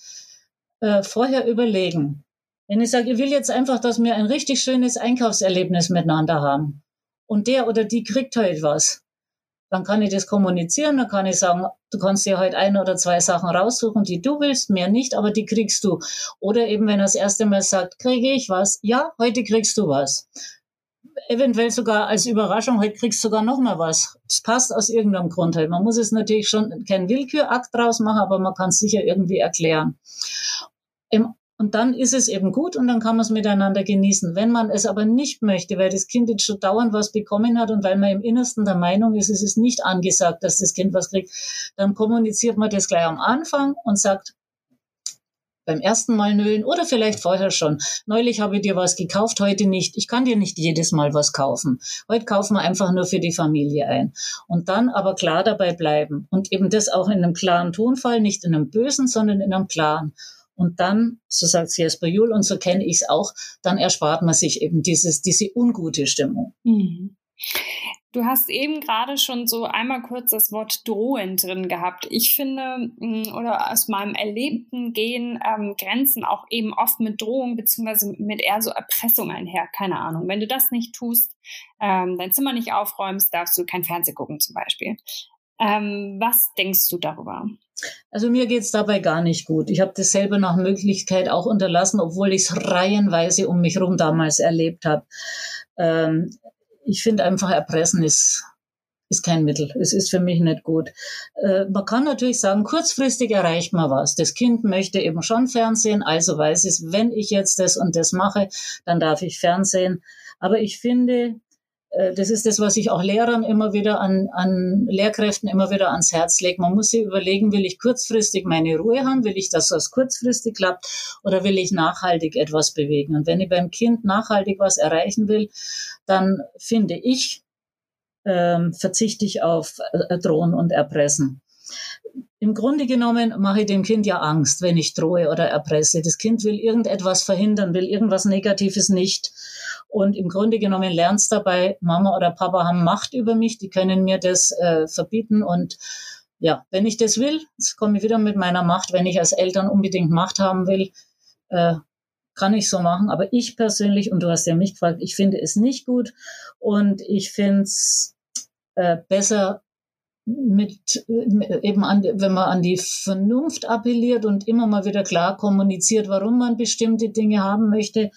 B: äh, vorher überlegen. Wenn ich sage, ich will jetzt einfach, dass wir ein richtig schönes Einkaufserlebnis miteinander haben. Und der oder die kriegt heute was dann kann ich das kommunizieren, dann kann ich sagen, du kannst dir heute ein oder zwei Sachen raussuchen, die du willst, mehr nicht, aber die kriegst du. Oder eben, wenn er das erste Mal sagt, kriege ich was? Ja, heute kriegst du was. Eventuell sogar als Überraschung, heute kriegst du sogar noch mal was. Das passt aus irgendeinem Grund halt. Man muss es natürlich schon kein Willkürakt draus machen, aber man kann es sicher irgendwie erklären. Im und dann ist es eben gut und dann kann man es miteinander genießen. Wenn man es aber nicht möchte, weil das Kind jetzt schon dauernd was bekommen hat und weil man im Innersten der Meinung ist, es ist nicht angesagt, dass das Kind was kriegt, dann kommuniziert man das gleich am Anfang und sagt, beim ersten Mal nölen oder vielleicht vorher schon. Neulich habe ich dir was gekauft, heute nicht. Ich kann dir nicht jedes Mal was kaufen. Heute kaufen wir einfach nur für die Familie ein. Und dann aber klar dabei bleiben. Und eben das auch in einem klaren Tonfall, nicht in einem bösen, sondern in einem klaren. Und dann, so sagt Jesper Juhl, und so kenne ich es auch, dann erspart man sich eben dieses, diese ungute Stimmung. Mhm.
A: Du hast eben gerade schon so einmal kurz das Wort drohend drin gehabt. Ich finde, mm, oder aus meinem Erlebten gehen ähm, Grenzen auch eben oft mit Drohung beziehungsweise mit eher so Erpressung einher. Keine Ahnung. Wenn du das nicht tust, ähm, dein Zimmer nicht aufräumst, darfst du kein Fernsehen gucken zum Beispiel. Ähm, was denkst du darüber?
B: Also mir geht's dabei gar nicht gut. Ich habe das selber nach Möglichkeit auch unterlassen, obwohl ich es reihenweise um mich herum damals erlebt habe. Ähm, ich finde einfach, Erpressen ist, ist kein Mittel. Es ist für mich nicht gut. Äh, man kann natürlich sagen, kurzfristig erreicht man was. Das Kind möchte eben schon Fernsehen, also weiß es, wenn ich jetzt das und das mache, dann darf ich Fernsehen. Aber ich finde, das ist das, was ich auch Lehrern immer wieder an, an Lehrkräften immer wieder ans Herz lege. Man muss sich überlegen, will ich kurzfristig meine Ruhe haben? Will ich, dass das kurzfristig klappt? Oder will ich nachhaltig etwas bewegen? Und wenn ich beim Kind nachhaltig was erreichen will, dann finde ich, ähm, verzichte ich auf äh, Drohen und Erpressen. Im Grunde genommen mache ich dem Kind ja Angst, wenn ich drohe oder erpresse. Das Kind will irgendetwas verhindern, will irgendwas Negatives nicht. Und im Grunde genommen lernt es dabei, Mama oder Papa haben Macht über mich, die können mir das äh, verbieten. Und ja, wenn ich das will, jetzt komme ich wieder mit meiner Macht, wenn ich als Eltern unbedingt Macht haben will, äh, kann ich so machen. Aber ich persönlich, und du hast ja mich gefragt, ich finde es nicht gut. Und ich finde es äh, besser, mit eben an, wenn man an die Vernunft appelliert und immer mal wieder klar kommuniziert, warum man bestimmte Dinge haben möchte.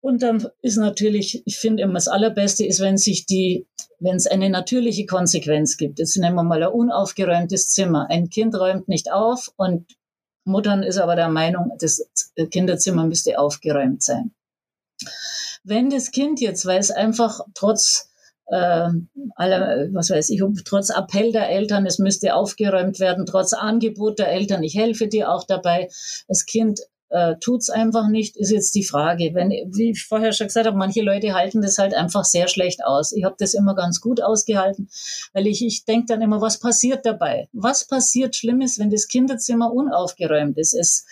B: Und dann ist natürlich, ich finde immer das Allerbeste ist, wenn sich die, wenn es eine natürliche Konsequenz gibt. Jetzt nehmen wir mal ein unaufgeräumtes Zimmer. Ein Kind räumt nicht auf und Muttern ist aber der Meinung, das Kinderzimmer müsste aufgeräumt sein. Wenn das Kind jetzt, weil es einfach trotz äh, aller, was weiß ich, trotz Appell der Eltern, es müsste aufgeräumt werden, trotz Angebot der Eltern, ich helfe dir auch dabei, das Kind äh, tut's einfach nicht, ist jetzt die Frage. Wenn, wie ich vorher schon gesagt habe, manche Leute halten das halt einfach sehr schlecht aus. Ich habe das immer ganz gut ausgehalten, weil ich, ich denke dann immer, was passiert dabei? Was passiert Schlimmes, wenn das Kinderzimmer unaufgeräumt ist? Es,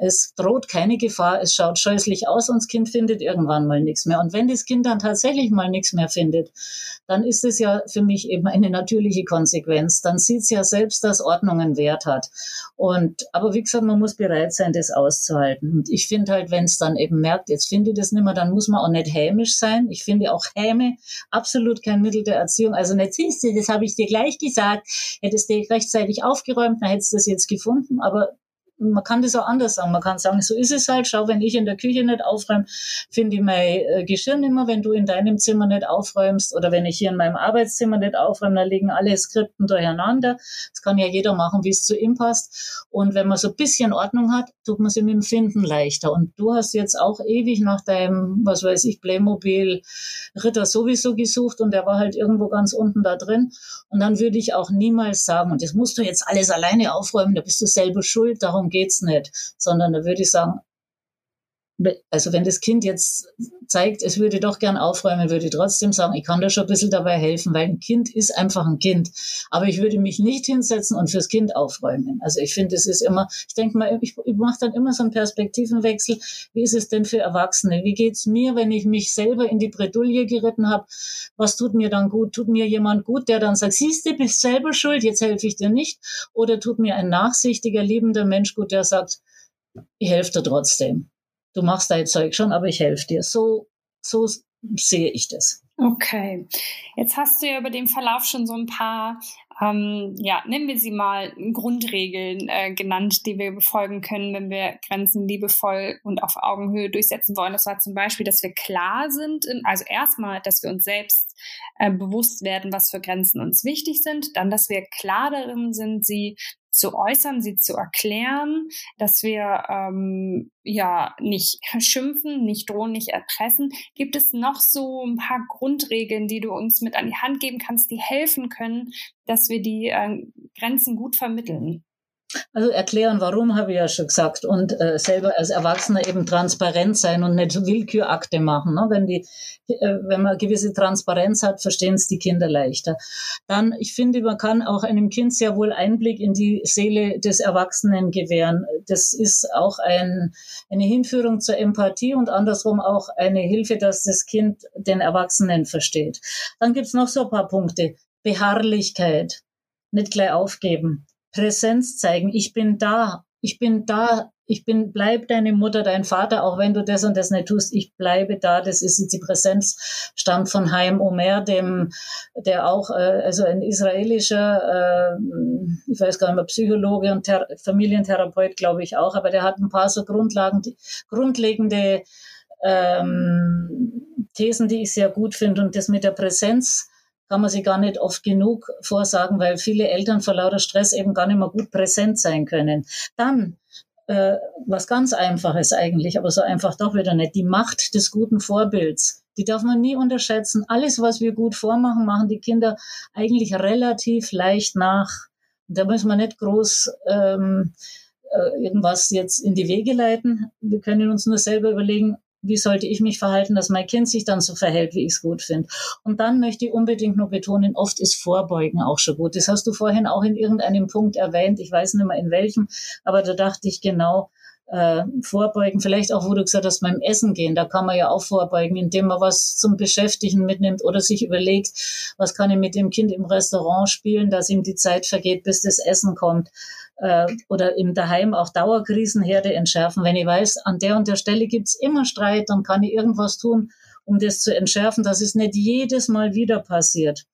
B: es droht keine Gefahr, es schaut scheußlich aus und das Kind findet irgendwann mal nichts mehr. Und wenn das Kind dann tatsächlich mal nichts mehr findet, dann ist es ja für mich eben eine natürliche Konsequenz. Dann sieht es ja selbst, dass Ordnung einen Wert hat. Und, aber wie gesagt, man muss bereit sein, das auszuhalten. Und ich finde halt, wenn es dann eben merkt, jetzt finde ich das nicht mehr, dann muss man auch nicht hämisch sein. Ich finde auch Häme absolut kein Mittel der Erziehung. Also nicht siehst du, das habe ich dir gleich gesagt, hättest du rechtzeitig aufgeräumt, dann hättest du das jetzt gefunden. Aber man kann das auch anders sagen. Man kann sagen, so ist es halt. Schau, wenn ich in der Küche nicht aufräume, finde ich mein äh, Geschirr nicht mehr. Wenn du in deinem Zimmer nicht aufräumst oder wenn ich hier in meinem Arbeitszimmer nicht aufräume, dann liegen alle Skripten durcheinander. Das kann ja jeder machen, wie es zu ihm passt. Und wenn man so ein bisschen Ordnung hat, tut man sich mit dem Finden leichter. Und du hast jetzt auch ewig nach deinem, was weiß ich, Playmobil Ritter sowieso gesucht und der war halt irgendwo ganz unten da drin. Und dann würde ich auch niemals sagen, und das musst du jetzt alles alleine aufräumen, da bist du selber schuld, darum geht's nicht, sondern da würde ich sagen, also wenn das Kind jetzt zeigt, es würde doch gern aufräumen, würde ich trotzdem sagen, ich kann da schon ein bisschen dabei helfen, weil ein Kind ist einfach ein Kind. Aber ich würde mich nicht hinsetzen und fürs Kind aufräumen. Also ich finde, es ist immer, ich denke mal, ich, mache dann immer so einen Perspektivenwechsel. Wie ist es denn für Erwachsene? Wie geht's mir, wenn ich mich selber in die Bredouille geritten habe? Was tut mir dann gut? Tut mir jemand gut, der dann sagt, siehst du, bist selber schuld, jetzt helfe ich dir nicht? Oder tut mir ein nachsichtiger, liebender Mensch gut, der sagt, ich helfe dir trotzdem du machst dein Zeug schon, aber ich helfe dir. So, so sehe ich das.
A: Okay. Jetzt hast du ja über den Verlauf schon so ein paar, ähm, ja, nennen wir sie mal Grundregeln äh, genannt, die wir befolgen können, wenn wir Grenzen liebevoll und auf Augenhöhe durchsetzen wollen. Das war zum Beispiel, dass wir klar sind, in, also erstmal, dass wir uns selbst äh, bewusst werden, was für Grenzen uns wichtig sind, dann, dass wir klar darin sind, sie zu äußern, sie zu erklären, dass wir ähm, ja nicht schimpfen, nicht drohen, nicht erpressen. Gibt es noch so ein paar Grundregeln, die du uns mit an die Hand geben kannst, die helfen können, dass wir die äh, Grenzen gut vermitteln?
B: Also erklären, warum, habe ich ja schon gesagt. Und äh, selber als Erwachsener eben transparent sein und nicht Willkürakte machen. Ne? Wenn, die, äh, wenn man gewisse Transparenz hat, verstehen es die Kinder leichter. Dann, ich finde, man kann auch einem Kind sehr wohl Einblick in die Seele des Erwachsenen gewähren. Das ist auch ein, eine Hinführung zur Empathie und andersrum auch eine Hilfe, dass das Kind den Erwachsenen versteht. Dann gibt's noch so ein paar Punkte. Beharrlichkeit. Nicht gleich aufgeben Präsenz zeigen. Ich bin da. Ich bin da. Ich bin, bleib deine Mutter, dein Vater, auch wenn du das und das nicht tust. Ich bleibe da. Das ist die Präsenz, stammt von Haim Omer, dem, der auch, äh, also ein israelischer, äh, ich weiß gar nicht mehr, Psychologe und Thera Familientherapeut, glaube ich auch, aber der hat ein paar so Grundlagen, grundlegende ähm, Thesen, die ich sehr gut finde. Und das mit der Präsenz, kann man sich gar nicht oft genug vorsagen, weil viele Eltern vor lauter Stress eben gar nicht mehr gut präsent sein können. Dann äh, was ganz Einfaches eigentlich, aber so einfach doch wieder nicht. Die Macht des guten Vorbilds. Die darf man nie unterschätzen. Alles, was wir gut vormachen, machen die Kinder eigentlich relativ leicht nach. Da müssen wir nicht groß ähm, äh, irgendwas jetzt in die Wege leiten. Wir können uns nur selber überlegen, wie sollte ich mich verhalten, dass mein Kind sich dann so verhält, wie ich es gut finde. Und dann möchte ich unbedingt nur betonen, oft ist Vorbeugen auch schon gut. Das hast du vorhin auch in irgendeinem Punkt erwähnt, ich weiß nicht mehr in welchem, aber da dachte ich genau, äh, vorbeugen, vielleicht auch, wo du gesagt hast, beim Essen gehen, da kann man ja auch vorbeugen, indem man was zum Beschäftigen mitnimmt oder sich überlegt, was kann ich mit dem Kind im Restaurant spielen, dass ihm die Zeit vergeht, bis das Essen kommt äh, oder im Daheim auch Dauerkrisenherde entschärfen. Wenn ich weiß, an der und der Stelle gibt's immer Streit, dann kann ich irgendwas tun, um das zu entschärfen, dass es nicht jedes Mal wieder passiert.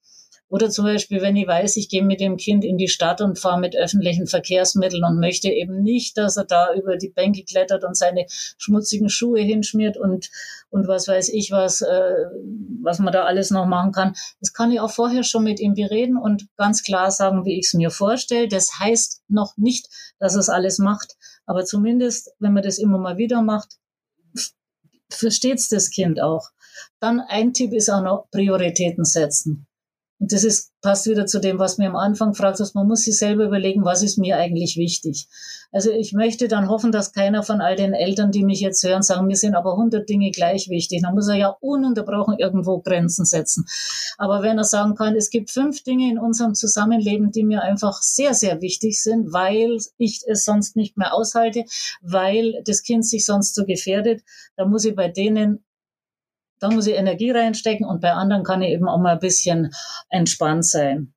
B: Oder zum Beispiel, wenn ich weiß, ich gehe mit dem Kind in die Stadt und fahre mit öffentlichen Verkehrsmitteln und möchte eben nicht, dass er da über die Bänke klettert und seine schmutzigen Schuhe hinschmiert und, und was weiß ich was, äh, was man da alles noch machen kann. Das kann ich auch vorher schon mit ihm bereden und ganz klar sagen, wie ich es mir vorstelle. Das heißt noch nicht, dass es alles macht, aber zumindest, wenn man das immer mal wieder macht, versteht's das Kind auch. Dann ein Tipp ist auch noch Prioritäten setzen Und das ist, passt wieder zu dem, was mir am Anfang fragt, dass man muss sich selber überlegen, was ist mir eigentlich wichtig. Also ich möchte dann hoffen, dass keiner von all den Eltern, die mich jetzt hören, sagen, mir sind aber hundert Dinge gleich wichtig. Dann muss er ja ununterbrochen irgendwo Grenzen setzen. Aber wenn er sagen kann, es gibt fünf Dinge in unserem Zusammenleben, die mir einfach sehr, sehr wichtig sind, weil ich es sonst nicht mehr aushalte, weil das Kind sich sonst so gefährdet, dann muss ich bei denen da muss ich Energie reinstecken und bei anderen kann ich eben auch mal ein bisschen entspannt sein.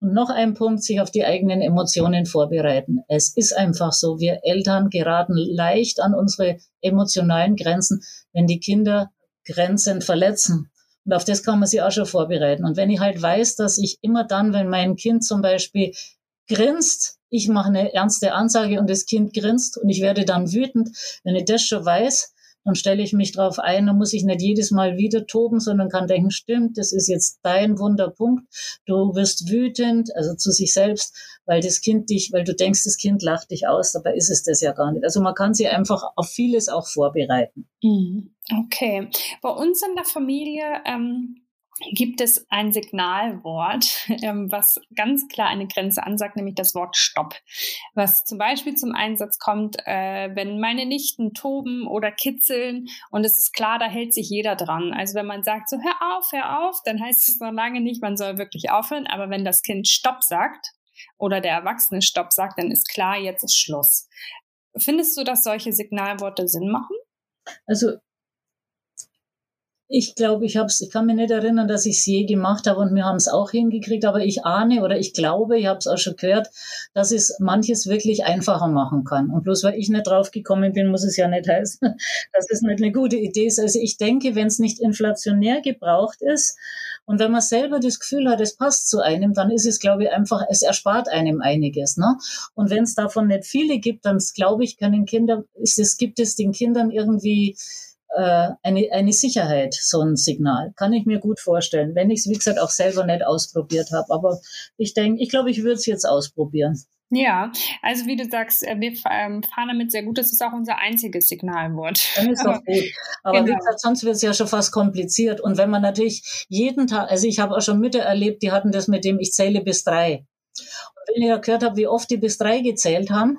B: Und noch ein Punkt, sich auf die eigenen Emotionen vorbereiten. Es ist einfach so, wir Eltern geraten leicht an unsere emotionalen Grenzen, wenn die Kinder Grenzen verletzen. Und auf das kann man sich auch schon vorbereiten. Und wenn ich halt weiß, dass ich immer dann, wenn mein Kind zum Beispiel grinst, ich mache eine ernste Ansage und das Kind grinst und ich werde dann wütend, wenn ich das schon weiß, dann stelle ich mich darauf ein, dann muss ich nicht jedes Mal wieder toben, sondern kann denken, stimmt, das ist jetzt dein Wunderpunkt. Du wirst wütend, also zu sich selbst, weil das Kind dich, weil du denkst, das Kind lacht dich aus, dabei ist es das ja gar nicht. Also man kann sich einfach auf vieles auch vorbereiten.
A: Mhm. Okay. Bei uns in der Familie ähm gibt es ein Signalwort, ähm, was ganz klar eine Grenze ansagt, nämlich das Wort Stopp, was zum Beispiel zum Einsatz kommt, äh, wenn meine Nichten toben oder kitzeln und es ist klar, da hält sich jeder dran. Also wenn man sagt, so hör auf, hör auf, dann heißt es noch lange nicht, man soll wirklich aufhören, aber wenn das Kind Stopp sagt oder der Erwachsene Stopp sagt, dann ist klar, jetzt ist Schluss. Findest du, dass solche Signalworte Sinn machen?
B: Also ich glaube, ich hab's, ich kann mich nicht erinnern, dass ich es je gemacht habe und wir haben es auch hingekriegt, aber ich ahne oder ich glaube, ich habe es auch schon gehört, dass es manches wirklich einfacher machen kann. Und bloß weil ich nicht drauf gekommen bin, muss es ja nicht heißen, dass es nicht eine gute Idee ist. Also ich denke, wenn es nicht inflationär gebraucht ist und wenn man selber das Gefühl hat, es passt zu einem, dann ist es, glaube ich, einfach, es erspart einem einiges. Ne? Und wenn es davon nicht viele gibt, dann glaube ich, können Kinder, es, gibt es den Kindern irgendwie äh, eine, eine Sicherheit, so ein Signal. Kann ich mir gut vorstellen, wenn ich es, wie gesagt, auch selber nicht ausprobiert habe. Aber ich denke, ich glaube, ich würde es jetzt ausprobieren.
A: Ja, also wie du sagst, äh, wir ähm, fahren damit sehr gut. Das ist auch unser einziges Signalwort.
B: Dann ist doch gut. Aber genau. wie gesagt, sonst wird es ja schon fast kompliziert. Und wenn man natürlich jeden Tag, also ich habe auch schon Mütter erlebt, die hatten das mit dem, ich zähle bis drei. Und wenn ich ja gehört habe, wie oft die bis drei gezählt haben,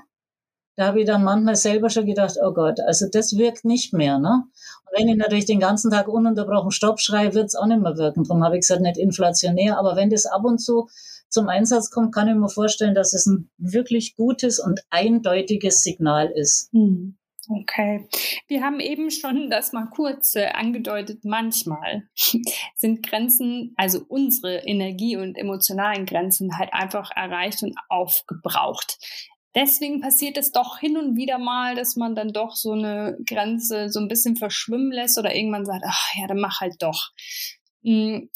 B: da habe ich dann manchmal selber schon gedacht, oh Gott, also das wirkt nicht mehr. Ne? Und wenn ich natürlich den ganzen Tag ununterbrochen Stopp schreie, wird es auch nicht mehr wirken. Darum habe ich gesagt, nicht inflationär, aber wenn das ab und zu zum Einsatz kommt, kann ich mir vorstellen, dass es ein wirklich gutes und eindeutiges Signal ist.
A: Mhm. Okay. Wir haben eben schon das mal kurz äh, angedeutet. Manchmal sind Grenzen, also unsere Energie- und emotionalen Grenzen halt einfach erreicht und aufgebraucht deswegen passiert es doch hin und wieder mal, dass man dann doch so eine Grenze so ein bisschen verschwimmen lässt oder irgendwann sagt, ach ja, dann mach halt doch. Hm.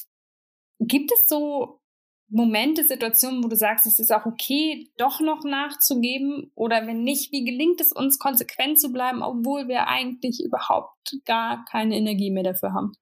A: Gibt es so Momente, Situationen, wo du sagst, es ist auch okay, doch noch nachzugeben? Oder wenn nicht, wie gelingt es uns, konsequent zu bleiben, obwohl wir eigentlich überhaupt gar keine Energie mehr dafür haben?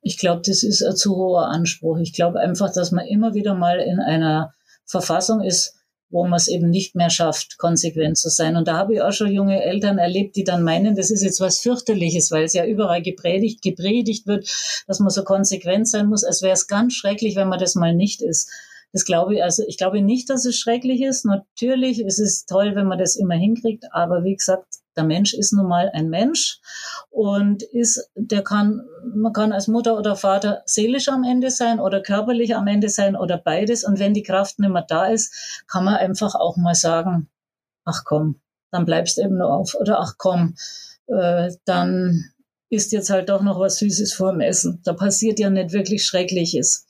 B: Ich glaube, das ist ein zu hoher Anspruch. Ich glaube einfach, dass man immer wieder mal in einer Verfassung ist, wo man es eben nicht mehr schafft, konsequent zu sein. Und da habe ich auch schon junge Eltern erlebt, die dann meinen, das ist jetzt was fürchterliches, weil es ja überall gepredigt, gepredigt wird, dass man so konsequent sein muss, als wäre es ganz schrecklich, wenn man das mal nicht ist. Das glaube ich, also ich glaube nicht, dass es schrecklich ist. Natürlich ist es toll, wenn man das immer hinkriegt, aber wie gesagt, der Mensch ist nun mal ein Mensch und ist, der kann, man kann als Mutter oder Vater seelisch am Ende sein oder körperlich am Ende sein oder beides. Und wenn die Kraft nicht mehr da ist, kann man einfach auch mal sagen, ach komm, dann bleibst eben nur auf oder ach komm, äh, dann ist jetzt halt doch noch was Süßes vorm Essen. Da passiert ja nicht wirklich Schreckliches.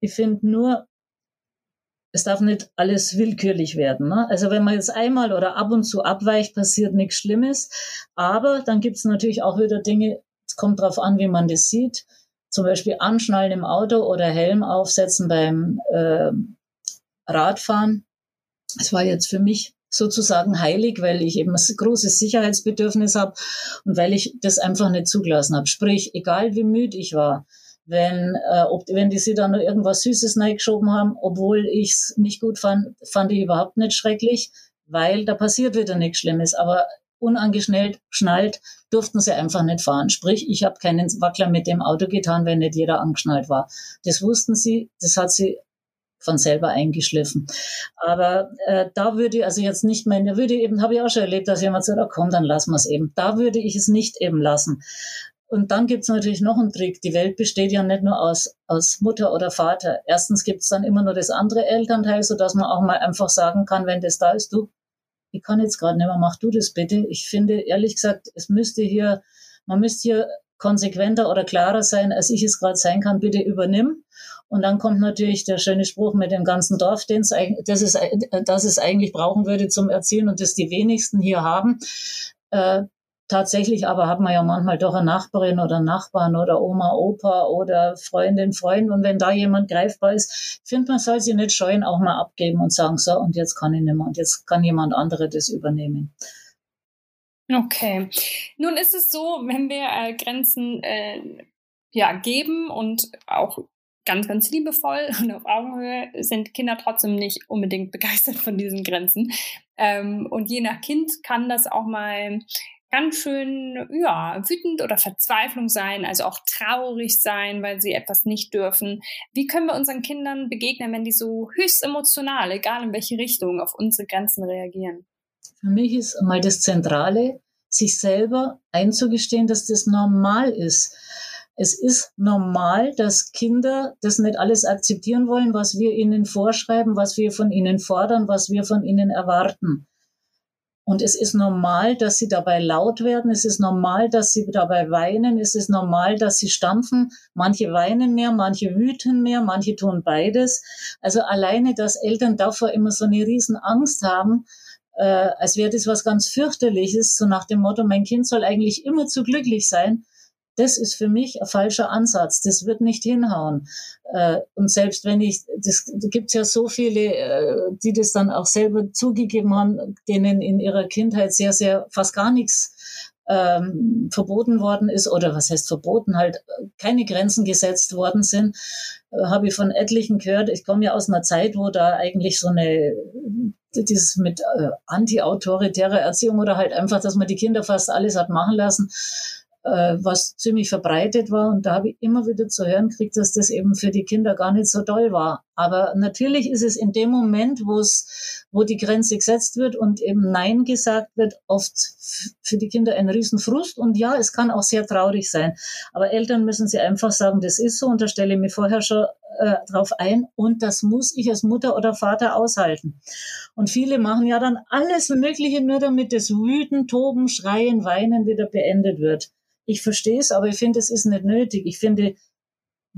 B: Ich finde nur, es darf nicht alles willkürlich werden. Ne? Also wenn man jetzt einmal oder ab und zu abweicht, passiert nichts Schlimmes. Aber dann gibt es natürlich auch wieder Dinge, es kommt darauf an, wie man das sieht. Zum Beispiel Anschnallen im Auto oder Helm aufsetzen beim äh, Radfahren. Es war jetzt für mich sozusagen heilig, weil ich eben ein großes Sicherheitsbedürfnis habe und weil ich das einfach nicht zugelassen habe. Sprich, egal wie müde ich war, wenn, äh, ob, wenn die sie dann noch irgendwas Süßes reingeschoben haben, obwohl ich es nicht gut fand, fand ich überhaupt nicht schrecklich, weil da passiert wieder nichts Schlimmes. Aber unangeschnallt schnallt, durften sie einfach nicht fahren. Sprich, ich habe keinen Wackler mit dem Auto getan, wenn nicht jeder angeschnallt war. Das wussten sie, das hat sie von selber eingeschliffen. Aber äh, da würde, also jetzt nicht mehr, da würde eben, habe ich auch schon erlebt, dass jemand sagt, oh, komm, dann lassen wir es eben. Da würde ich es nicht eben lassen. Und dann gibt's natürlich noch einen Trick. Die Welt besteht ja nicht nur aus, aus Mutter oder Vater. Erstens gibt's dann immer nur das andere Elternteil, so dass man auch mal einfach sagen kann, wenn das da ist, du, ich kann jetzt gerade nicht mehr, mach du das bitte. Ich finde, ehrlich gesagt, es müsste hier, man müsste hier konsequenter oder klarer sein, als ich es gerade sein kann, bitte übernimm. Und dann kommt natürlich der schöne Spruch mit dem ganzen Dorf, den es, das, es, das es eigentlich brauchen würde zum Erzielen und das die wenigsten hier haben. Äh, tatsächlich aber hat man ja manchmal doch eine Nachbarin oder Nachbarn oder Oma, Opa oder Freundin, Freund. Und wenn da jemand greifbar ist, finde man soll sie nicht scheuen, auch mal abgeben und sagen, so, und jetzt kann ich nicht mehr und jetzt kann jemand andere das übernehmen.
A: Okay. Nun ist es so, wenn wir äh, Grenzen äh, ja, geben und auch ganz, ganz liebevoll und auf Augenhöhe sind Kinder trotzdem nicht unbedingt begeistert von diesen Grenzen. Ähm, und je nach Kind kann das auch mal ganz schön, ja, wütend oder Verzweiflung sein, also auch traurig sein, weil sie etwas nicht dürfen. Wie können wir unseren Kindern begegnen, wenn die so höchst emotional, egal in welche Richtung, auf unsere Grenzen reagieren?
B: Für mich ist mal das Zentrale, sich selber einzugestehen, dass das normal ist. Es ist normal, dass Kinder das nicht alles akzeptieren wollen, was wir ihnen vorschreiben, was wir von ihnen fordern, was wir von ihnen erwarten. Und es ist normal, dass sie dabei laut werden. Es ist normal, dass sie dabei weinen. Es ist normal, dass sie stampfen. Manche weinen mehr, manche wüten mehr, manche tun beides. Also alleine, dass Eltern davor immer so eine riesen Angst haben, äh, als wäre das was ganz fürchterliches, so nach dem Motto, mein Kind soll eigentlich immer zu glücklich sein. Das ist für mich ein falscher Ansatz. Das wird nicht hinhauen. Äh, und selbst wenn ich, das da gibt's ja so viele, äh, die das dann auch selber zugegeben haben, denen in ihrer Kindheit sehr, sehr fast gar nichts ähm, verboten worden ist oder was heißt verboten, halt keine Grenzen gesetzt worden sind, äh, habe ich von etlichen gehört. Ich komme ja aus einer Zeit, wo da eigentlich so eine dieses mit äh, anti-autoritärer Erziehung oder halt einfach, dass man die Kinder fast alles hat machen lassen, äh, was ziemlich verbreitet war. Und da habe ich immer wieder zu hören gekriegt, dass das eben für die Kinder gar nicht so toll war. Aber natürlich ist es in dem Moment, wo es, wo die Grenze gesetzt wird und eben Nein gesagt wird, oft für die Kinder ein Riesenfrust. Und ja, es kann auch sehr traurig sein. Aber Eltern müssen sie einfach sagen, das ist so und da stelle ich mir vorher schon äh, drauf ein und das muss ich als Mutter oder Vater aushalten. Und viele machen ja dann alles Mögliche nur damit das Wüten, Toben, Schreien, Weinen wieder beendet wird. Ich verstehe es, aber ich finde, es ist nicht nötig. Ich finde,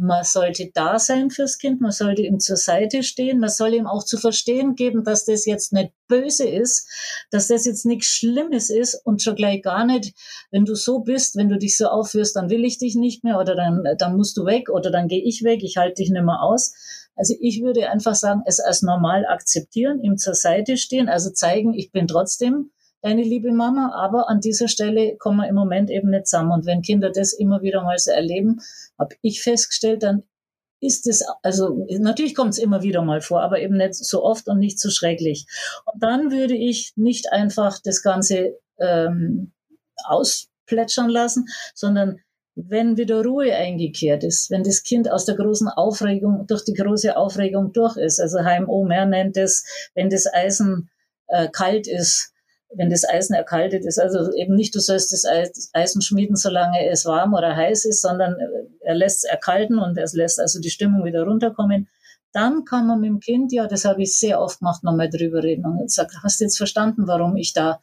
B: man sollte da sein fürs Kind, man sollte ihm zur Seite stehen, man soll ihm auch zu verstehen geben, dass das jetzt nicht böse ist, dass das jetzt nichts Schlimmes ist und schon gleich gar nicht, wenn du so bist, wenn du dich so aufführst, dann will ich dich nicht mehr oder dann, dann musst du weg oder dann gehe ich weg, ich halte dich nicht mehr aus. Also ich würde einfach sagen, es als normal akzeptieren, ihm zur Seite stehen, also zeigen, ich bin trotzdem deine liebe Mama, aber an dieser Stelle kommen wir im Moment eben nicht zusammen. Und wenn Kinder das immer wieder mal so erleben, habe ich festgestellt, dann ist es, also natürlich kommt es immer wieder mal vor, aber eben nicht so oft und nicht so schrecklich. Und dann würde ich nicht einfach das Ganze ähm, ausplätschern lassen, sondern wenn wieder Ruhe eingekehrt ist, wenn das Kind aus der großen Aufregung, durch die große Aufregung durch ist, also HMO mehr nennt es, wenn das Eisen äh, kalt ist, wenn das Eisen erkaltet ist. Also eben nicht, du sollst das Eisen schmieden, solange es warm oder heiß ist, sondern er lässt es erkalten und er lässt also die Stimmung wieder runterkommen. Dann kann man mit dem Kind, ja, das habe ich sehr oft gemacht, nochmal drüber reden und sagt, hast du jetzt verstanden, warum ich da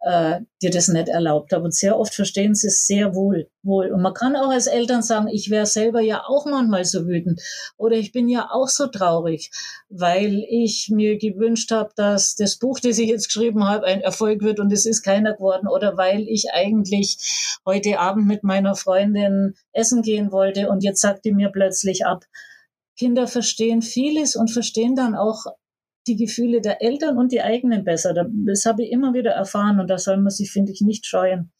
B: äh, dir das nicht erlaubt habe. Und sehr oft verstehen sie es sehr wohl, wohl. Und man kann auch als Eltern sagen, ich wäre selber ja auch manchmal so wütend oder ich bin ja auch so traurig, weil ich mir gewünscht habe, dass das Buch, das ich jetzt geschrieben habe, ein Erfolg wird und es ist keiner geworden oder weil ich eigentlich heute Abend mit meiner Freundin essen gehen wollte und jetzt sagt die mir plötzlich ab. Kinder verstehen vieles und verstehen dann auch die Gefühle der Eltern und die eigenen besser. Das habe ich immer wieder erfahren und da soll man sich, finde ich, nicht scheuen.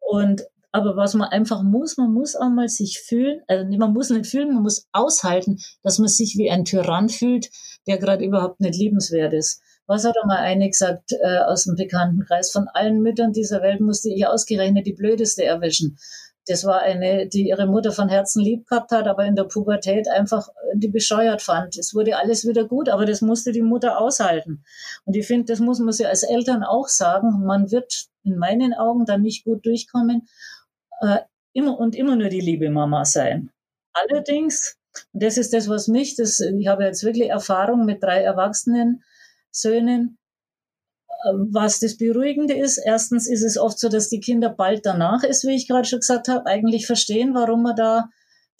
B: Und aber was man einfach muss, man muss auch mal sich fühlen, also man muss nicht fühlen, man muss aushalten, dass man sich wie ein Tyrann fühlt, der gerade überhaupt nicht liebenswert ist. Was hat einmal eine gesagt äh, aus dem Bekanntenkreis? Von allen Müttern dieser Welt musste ich ausgerechnet die blödeste erwischen. Das war eine, die ihre Mutter von Herzen lieb gehabt hat, aber in der Pubertät einfach äh, die bescheuert fand. Es wurde alles wieder gut, aber das musste die Mutter aushalten. Und ich finde, das muss man sich als Eltern auch sagen. Man wird in meinen Augen dann nicht gut durchkommen äh, immer und immer nur die liebe Mama sein. Allerdings, das ist das, was mich, das, ich habe jetzt wirklich Erfahrung mit drei erwachsenen Söhnen, was das Beruhigende ist, erstens ist es oft so, dass die Kinder bald danach ist, wie ich gerade schon gesagt habe, eigentlich verstehen, warum man da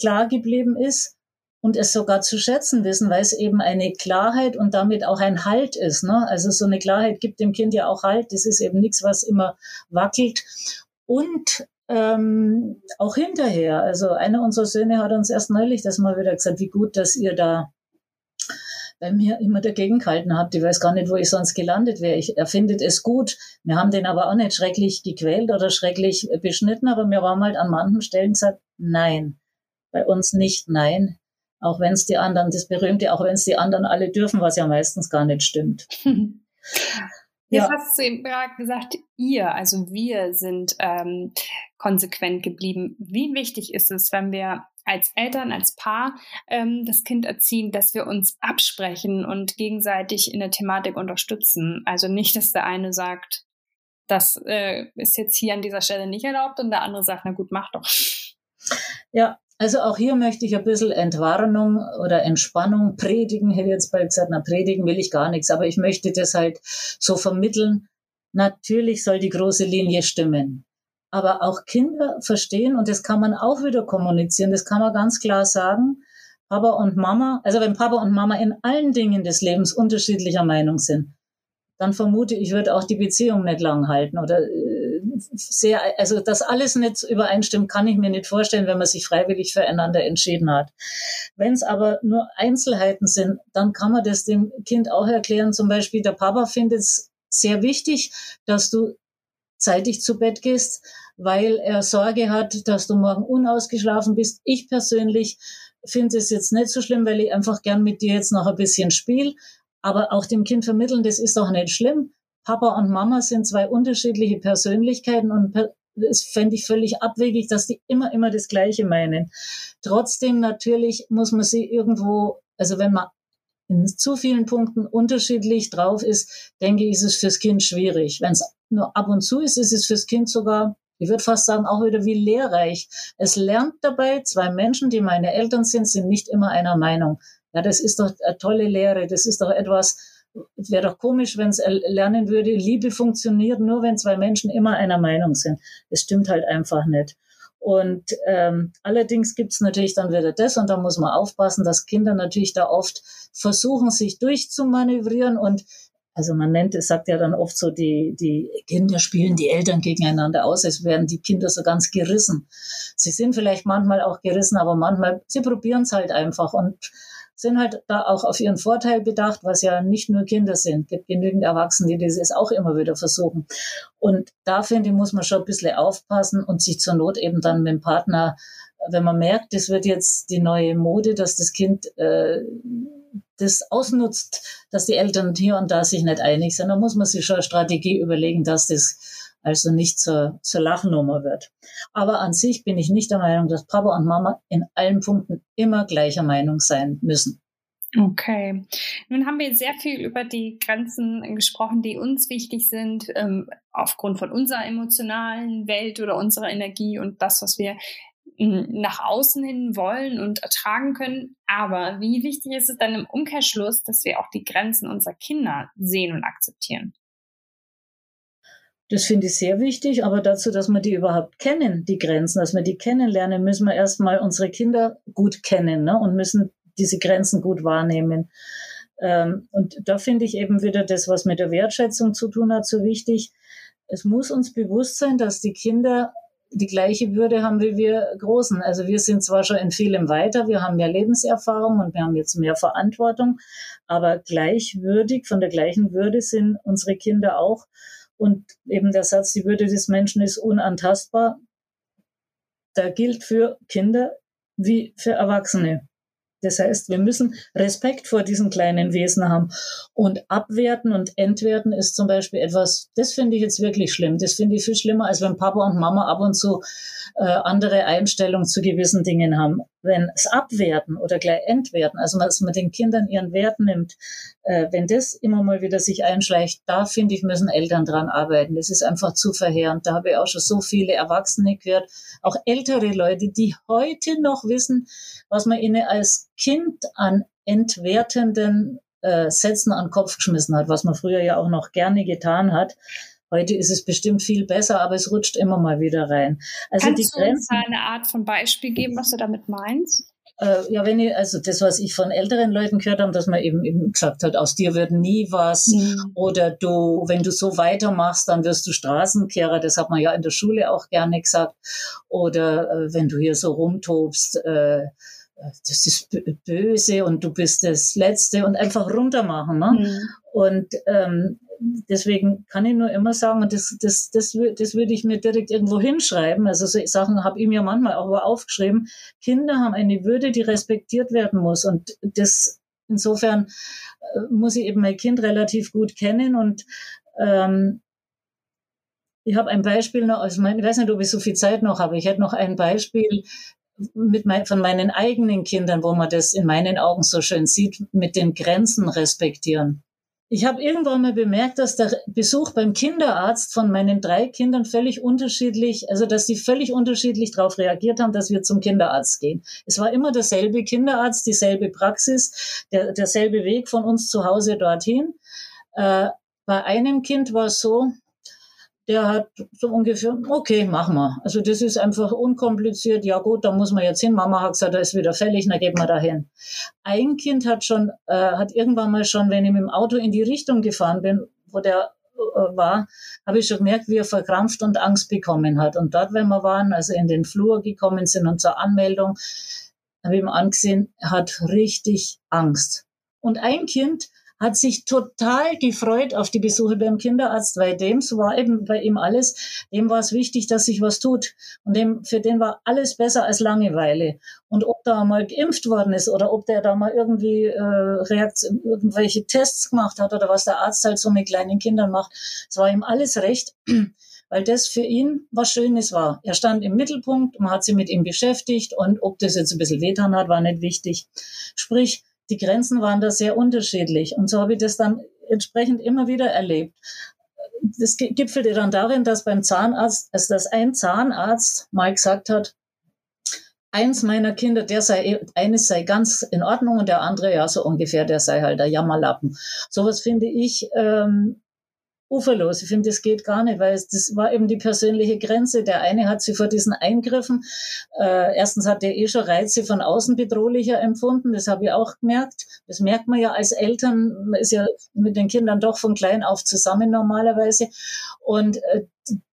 B: klar geblieben ist und es sogar zu schätzen wissen, weil es eben eine Klarheit und damit auch ein Halt ist. Ne? Also so eine Klarheit gibt dem Kind ja auch Halt. Das ist eben nichts, was immer wackelt. Und ähm, auch hinterher. Also einer unserer Söhne hat uns erst neulich das mal wieder gesagt, wie gut, dass ihr da bei mir immer dagegen gehalten habt. Ich weiß gar nicht, wo ich sonst gelandet wäre. Ich, er findet es gut. Wir haben den aber auch nicht schrecklich gequält oder schrecklich beschnitten, aber wir haben halt an manchen Stellen gesagt, nein. Bei uns nicht nein. Auch wenn es die anderen, das berühmte, auch wenn es die anderen alle dürfen, was ja meistens gar nicht stimmt.
A: Jetzt ja. hast du eben gerade gesagt, ihr, also wir sind ähm, konsequent geblieben. Wie wichtig ist es, wenn wir als Eltern, als Paar ähm, das Kind erziehen, dass wir uns absprechen und gegenseitig in der Thematik unterstützen. Also nicht, dass der eine sagt, das äh, ist jetzt hier an dieser Stelle nicht erlaubt und der andere sagt, na gut, mach doch.
B: Ja, also auch hier möchte ich ein bisschen Entwarnung oder Entspannung predigen. Hätte jetzt bald gesagt, na, predigen will ich gar nichts, aber ich möchte das halt so vermitteln. Natürlich soll die große Linie stimmen aber auch Kinder verstehen und das kann man auch wieder kommunizieren, das kann man ganz klar sagen. Papa und Mama, also wenn Papa und Mama in allen Dingen des Lebens unterschiedlicher Meinung sind, dann vermute ich, wird auch die Beziehung nicht lang halten oder äh, sehr, also das alles nicht übereinstimmt, kann ich mir nicht vorstellen, wenn man sich freiwillig füreinander entschieden hat. Wenn es aber nur Einzelheiten sind, dann kann man das dem Kind auch erklären. Zum Beispiel der Papa findet es sehr wichtig, dass du zeitig zu Bett gehst, weil er Sorge hat, dass du morgen unausgeschlafen bist. Ich persönlich finde es jetzt nicht so schlimm, weil ich einfach gern mit dir jetzt noch ein bisschen spiele. Aber auch dem Kind vermitteln, das ist doch nicht schlimm. Papa und Mama sind zwei unterschiedliche Persönlichkeiten und es fände ich völlig abwegig, dass die immer, immer das Gleiche meinen. Trotzdem natürlich muss man sie irgendwo, also wenn man in zu vielen Punkten unterschiedlich drauf ist, denke ich, ist es fürs Kind schwierig. Wenn es nur ab und zu ist, ist es fürs Kind sogar ich würde fast sagen, auch wieder wie lehrreich. Es lernt dabei, zwei Menschen, die meine Eltern sind, sind nicht immer einer Meinung. Ja, das ist doch eine tolle Lehre. Das ist doch etwas, wäre doch komisch, wenn es lernen würde, Liebe funktioniert nur, wenn zwei Menschen immer einer Meinung sind. Das stimmt halt einfach nicht. Und ähm, allerdings gibt's natürlich dann wieder das, und da muss man aufpassen, dass Kinder natürlich da oft versuchen, sich durchzumanövrieren und also man nennt es, sagt ja dann oft so, die, die Kinder spielen die Eltern gegeneinander aus, als wären die Kinder so ganz gerissen. Sie sind vielleicht manchmal auch gerissen, aber manchmal, sie probieren es halt einfach und sind halt da auch auf ihren Vorteil bedacht, was ja nicht nur Kinder sind. Es gibt genügend Erwachsene, die das auch immer wieder versuchen. Und da finde ich, muss man schon ein bisschen aufpassen und sich zur Not eben dann mit dem Partner, wenn man merkt, das wird jetzt die neue Mode, dass das Kind äh, das ausnutzt, dass die Eltern hier und da sich nicht einig sind, dann muss man sich schon eine Strategie überlegen, dass das also nicht zur, zur Lachnummer wird. Aber an sich bin ich nicht der Meinung, dass Papa und Mama in allen Punkten immer gleicher Meinung sein müssen.
A: Okay. Nun haben wir sehr viel über die Grenzen gesprochen, die uns wichtig sind, ähm, aufgrund von unserer emotionalen Welt oder unserer Energie und das, was wir nach außen hin wollen und ertragen können. Aber wie wichtig ist es dann im Umkehrschluss, dass wir auch die Grenzen unserer Kinder sehen und akzeptieren?
B: Das finde ich sehr wichtig, aber dazu, dass wir die überhaupt kennen, die Grenzen, dass wir die kennenlernen, müssen wir erstmal unsere Kinder gut kennen ne? und müssen diese Grenzen gut wahrnehmen. Ähm, und da finde ich eben wieder das, was mit der Wertschätzung zu tun hat, so wichtig. Es muss uns bewusst sein, dass die Kinder die gleiche Würde haben wie wir Großen. Also wir sind zwar schon in vielem weiter, wir haben mehr Lebenserfahrung und wir haben jetzt mehr Verantwortung, aber gleichwürdig, von der gleichen Würde sind unsere Kinder auch. Und eben der Satz, die Würde des Menschen ist unantastbar, da gilt für Kinder wie für Erwachsene. Das heißt, wir müssen Respekt vor diesen kleinen Wesen haben. Und abwerten und entwerten ist zum Beispiel etwas, das finde ich jetzt wirklich schlimm. Das finde ich viel schlimmer, als wenn Papa und Mama ab und zu äh, andere Einstellungen zu gewissen Dingen haben. Wenn es abwerten oder gleich entwerten, also dass man den Kindern ihren Wert nimmt, äh, wenn das immer mal wieder sich einschleicht, da finde ich, müssen Eltern dran arbeiten. Das ist einfach zu verheerend. Da habe ich auch schon so viele Erwachsene gehört, auch ältere Leute, die heute noch wissen, was man ihnen als Kind an entwertenden äh, Sätzen an den Kopf geschmissen hat, was man früher ja auch noch gerne getan hat. Heute ist es bestimmt viel besser, aber es rutscht immer mal wieder rein.
A: Also Kannst die du uns eine Art von Beispiel geben, was du damit meinst?
B: Äh, ja, wenn ich, also das, was ich von älteren Leuten gehört habe, dass man eben, eben gesagt hat, aus dir wird nie was mhm. oder du, wenn du so weitermachst, dann wirst du Straßenkehrer, das hat man ja in der Schule auch gerne gesagt oder äh, wenn du hier so rumtobst, äh, das ist böse und du bist das Letzte und einfach runtermachen. Ne? Mhm. Und ähm, deswegen kann ich nur immer sagen, und das, das, das, das würde ich mir direkt irgendwo hinschreiben. Also so Sachen habe ich mir manchmal auch aufgeschrieben. Kinder haben eine Würde, die respektiert werden muss. Und das insofern äh, muss ich eben mein Kind relativ gut kennen und ähm, ich habe ein Beispiel noch, also ich weiß nicht, ob ich so viel Zeit noch habe. Ich hätte noch ein Beispiel mit mein, von meinen eigenen Kindern, wo man das in meinen Augen so schön sieht, mit den Grenzen respektieren. Ich habe irgendwann mal bemerkt, dass der Besuch beim Kinderarzt von meinen drei Kindern völlig unterschiedlich, also dass sie völlig unterschiedlich darauf reagiert haben, dass wir zum Kinderarzt gehen. Es war immer derselbe Kinderarzt, dieselbe Praxis, der, derselbe Weg von uns zu Hause dorthin. Äh, bei einem Kind war es so, der hat so ungefähr, okay, machen wir. Also das ist einfach unkompliziert. Ja gut, da muss man jetzt hin. Mama hat gesagt, da ist wieder fällig, dann geht man da hin. Ein Kind hat schon, äh, hat irgendwann mal schon, wenn ich mit dem Auto in die Richtung gefahren bin, wo der äh, war, habe ich schon gemerkt, wie er verkrampft und Angst bekommen hat. Und dort, wenn wir waren, also in den Flur gekommen sind und zur Anmeldung, habe ich ihm angesehen, hat richtig Angst. Und ein Kind hat sich total gefreut auf die Besuche beim Kinderarzt, weil dem, so war eben bei ihm alles, dem war es wichtig, dass sich was tut. Und dem, für den war alles besser als Langeweile. Und ob da mal geimpft worden ist oder ob der da mal irgendwie äh, Reaktion, irgendwelche Tests gemacht hat oder was der Arzt halt so mit kleinen Kindern macht, es war ihm alles recht weil das für ihn was Schönes war. Er stand im Mittelpunkt, man hat sich mit ihm beschäftigt und ob das jetzt ein bisschen wehtan hat, war nicht wichtig. Sprich, die Grenzen waren da sehr unterschiedlich. Und so habe ich das dann entsprechend immer wieder erlebt. Das gipfelte dann darin, dass beim Zahnarzt, also dass ein Zahnarzt mal gesagt hat, eins meiner Kinder, der sei, eines sei ganz in Ordnung und der andere ja so ungefähr, der sei halt der Jammerlappen. Sowas finde ich ähm, uferlos. Ich finde, das geht gar nicht, weil es, das war eben die persönliche Grenze. Der eine hat sie vor diesen Eingriffen, äh, erstens hat er eh schon Reize von außen bedrohlicher empfunden, das habe ich auch gemerkt. Das merkt man ja als Eltern, man ist ja mit den Kindern doch von klein auf zusammen normalerweise. Und äh,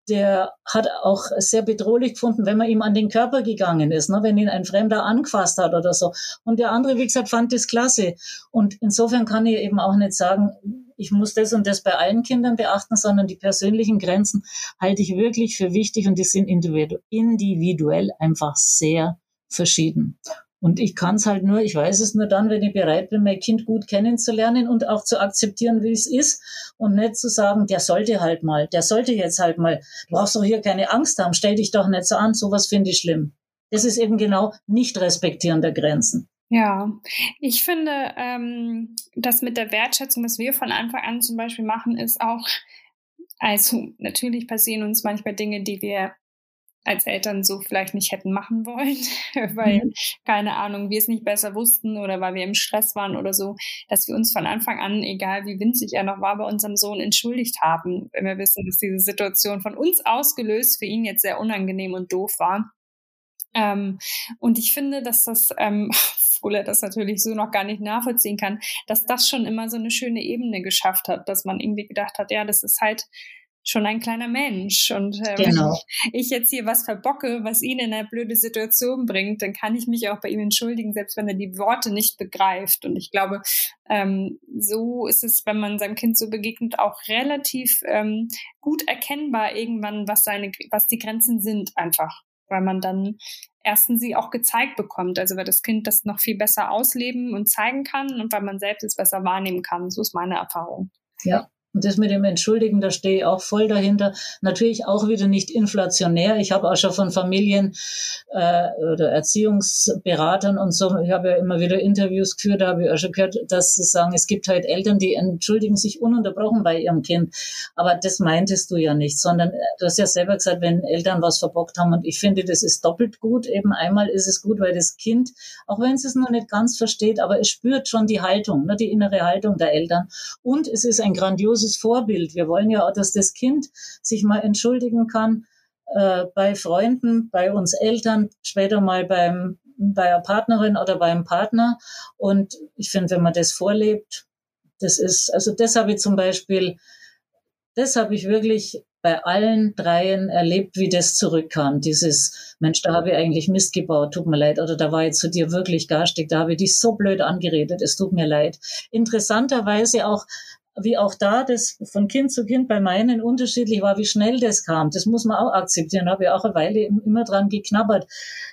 B: der hat auch sehr bedrohlich gefunden, wenn man ihm an den Körper gegangen ist, ne, wenn ihn ein Fremder angefasst hat oder so. Und der andere, wie gesagt, fand das klasse. Und insofern kann ich eben auch nicht sagen, ich muss das und das bei allen Kindern beachten, sondern die persönlichen Grenzen halte ich wirklich für wichtig und die sind individuell einfach sehr verschieden. Und ich kann es halt nur, ich weiß es nur dann, wenn ich bereit bin, mein Kind gut kennenzulernen und auch zu akzeptieren, wie es ist und nicht zu sagen, der sollte halt mal, der sollte jetzt halt mal, du brauchst doch hier keine Angst haben, stell dich doch nicht so an, sowas finde ich schlimm. Das ist eben genau nicht respektieren der Grenzen.
A: Ja, ich finde, ähm, das mit der Wertschätzung, was wir von Anfang an zum Beispiel machen, ist auch, also natürlich passieren uns manchmal Dinge, die wir als Eltern so vielleicht nicht hätten machen wollen, weil, mhm. keine Ahnung, wir es nicht besser wussten oder weil wir im Stress waren oder so, dass wir uns von Anfang an, egal wie winzig er noch war, bei unserem Sohn entschuldigt haben, wenn wir wissen, dass diese Situation von uns ausgelöst für ihn jetzt sehr unangenehm und doof war. Ähm, und ich finde, dass das, ähm, obwohl er das natürlich so noch gar nicht nachvollziehen kann, dass das schon immer so eine schöne Ebene geschafft hat, dass man irgendwie gedacht hat, ja, das ist halt schon ein kleiner Mensch. Und äh, genau. wenn ich jetzt hier was verbocke, was ihn in eine blöde Situation bringt, dann kann ich mich auch bei ihm entschuldigen, selbst wenn er die Worte nicht begreift. Und ich glaube, ähm, so ist es, wenn man seinem Kind so begegnet, auch relativ ähm, gut erkennbar irgendwann, was seine, was die Grenzen sind einfach. weil man dann erstens sie auch gezeigt bekommt, also weil das Kind das noch viel besser ausleben und zeigen kann und weil man selbst es besser wahrnehmen kann. So ist meine Erfahrung.
B: Ja, und das mit dem Entschuldigen, da stehe ich auch voll dahinter. Natürlich auch wieder nicht inflationär. Ich habe auch schon von Familien äh, oder Erziehungsberatern und so, ich habe ja immer wieder Interviews geführt, da habe ich auch schon gehört, dass sie sagen, es gibt halt Eltern, die entschuldigen sich ununterbrochen bei ihrem Kind. Aber das meintest du ja nicht, sondern du hast ja selber gesagt, wenn Eltern was verbockt haben. Und ich finde, das ist doppelt gut. Eben einmal ist es gut, weil das Kind, auch wenn es es noch nicht ganz versteht, aber es spürt schon die Haltung, ne, die innere Haltung der Eltern. Und es ist ein grandioses großes Vorbild. Wir wollen ja auch, dass das Kind sich mal entschuldigen kann äh, bei Freunden, bei uns Eltern, später mal beim bei einer Partnerin oder beim Partner. Und ich finde, wenn man das vorlebt, das ist, also das habe ich zum Beispiel, das habe ich wirklich bei allen dreien erlebt, wie das zurückkam. Dieses, Mensch, da habe ich eigentlich Mist gebaut, tut mir leid. Oder da war ich zu dir wirklich garstig, da habe ich dich so blöd angeredet, es tut mir leid. Interessanterweise auch wie auch da das von Kind zu Kind bei meinen unterschiedlich war, wie schnell das kam. Das muss man auch akzeptieren. Da habe ich auch eine Weile immer dran geknabbert.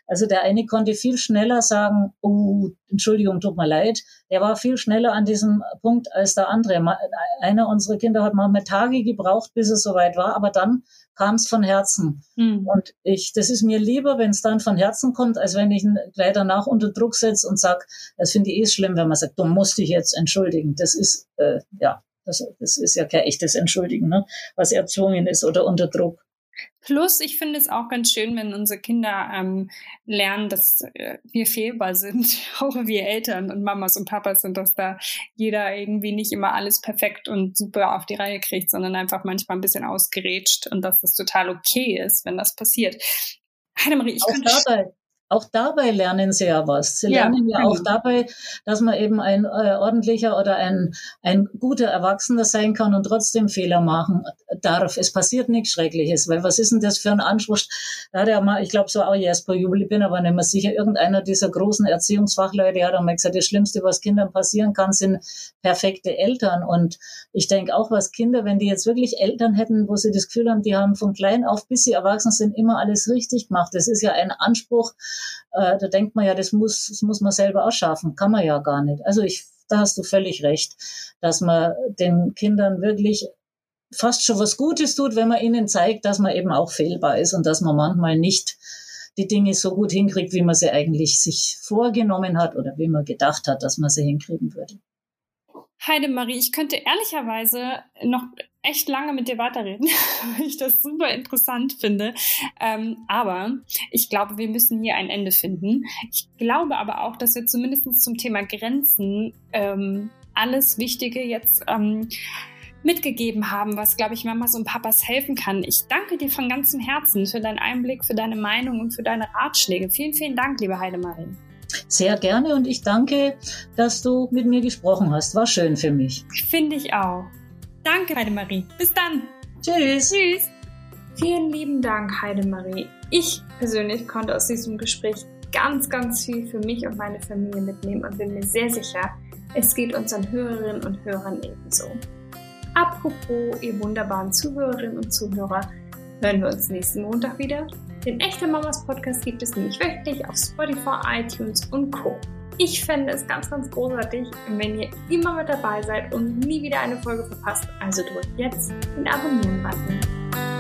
B: Also der eine konnte viel schneller sagen, oh, Entschuldigung, tut mir leid. Der war viel schneller an diesem Punkt als der andere. Einer unserer Kinder hat manchmal Tage gebraucht, bis es soweit war, aber dann kam es von Herzen. Mhm. Und ich, das ist mir lieber, wenn es dann von Herzen kommt, als wenn ich ihn gleich danach unter Druck setze und sag, das finde ich eh schlimm, wenn man sagt, du musst dich jetzt entschuldigen. Das ist, äh, ja, das, das ist ja kein echtes Entschuldigen, ne? was erzwungen ist oder unter Druck.
A: Plus, ich finde es auch ganz schön, wenn unsere Kinder ähm, lernen, dass äh, wir fehlbar sind, auch wir Eltern und Mamas und Papas sind, dass da jeder irgendwie nicht immer alles perfekt und super auf die Reihe kriegt, sondern einfach manchmal ein bisschen ausgerätscht und dass das total okay ist, wenn das passiert.
B: Heidemarie, ich auch könnte dabei, auch dabei lernen sie ja was. Sie ja, lernen ja genau. auch dabei, dass man eben ein äh, ordentlicher oder ein, ein guter Erwachsener sein kann und trotzdem Fehler machen darf. Es passiert nichts Schreckliches, weil was ist denn das für ein Anspruch? Da hat ja mal, ich glaube so auch Jesper Jubel, ich bin aber nicht mehr sicher, irgendeiner dieser großen Erziehungsfachleute hat auch mal gesagt, das Schlimmste, was Kindern passieren kann, sind perfekte Eltern. Und ich denke auch, was Kinder, wenn die jetzt wirklich Eltern hätten, wo sie das Gefühl haben, die haben von klein auf bis sie erwachsen sind, immer alles richtig gemacht. Das ist ja ein Anspruch, äh, da denkt man ja, das muss, das muss man selber auch schaffen. Kann man ja gar nicht. Also ich, da hast du völlig recht, dass man den Kindern wirklich fast schon was Gutes tut, wenn man ihnen zeigt, dass man eben auch fehlbar ist und dass man manchmal nicht die Dinge so gut hinkriegt, wie man sie eigentlich sich vorgenommen hat oder wie man gedacht hat, dass man sie hinkriegen würde.
A: Heidemarie, ich könnte ehrlicherweise noch echt lange mit dir weiterreden, weil ich das super interessant finde. Ähm, aber ich glaube, wir müssen hier ein Ende finden. Ich glaube aber auch, dass wir zumindest zum Thema Grenzen ähm, alles Wichtige jetzt ähm, mitgegeben haben, was, glaube ich, Mamas und Papas helfen kann. Ich danke dir von ganzem Herzen für deinen Einblick, für deine Meinung und für deine Ratschläge. Vielen, vielen Dank, liebe Heidemarie.
B: Sehr gerne und ich danke, dass du mit mir gesprochen hast. War schön für mich.
A: Finde ich auch. Danke, Heidemarie. Bis dann.
B: Tschüss.
A: Tschüss. Vielen lieben Dank, Heidemarie. Ich persönlich konnte aus diesem Gespräch ganz, ganz viel für mich und meine Familie mitnehmen und bin mir sehr sicher, es geht unseren Hörerinnen und Hörern ebenso. Apropos, ihr wunderbaren Zuhörerinnen und Zuhörer, hören wir uns nächsten Montag wieder den Echte Mamas Podcast gibt es nämlich wöchentlich auf Spotify, iTunes und Co. Ich fände es ganz, ganz großartig, wenn ihr immer mit dabei seid und nie wieder eine Folge verpasst. Also drückt jetzt den Abonnieren-Button.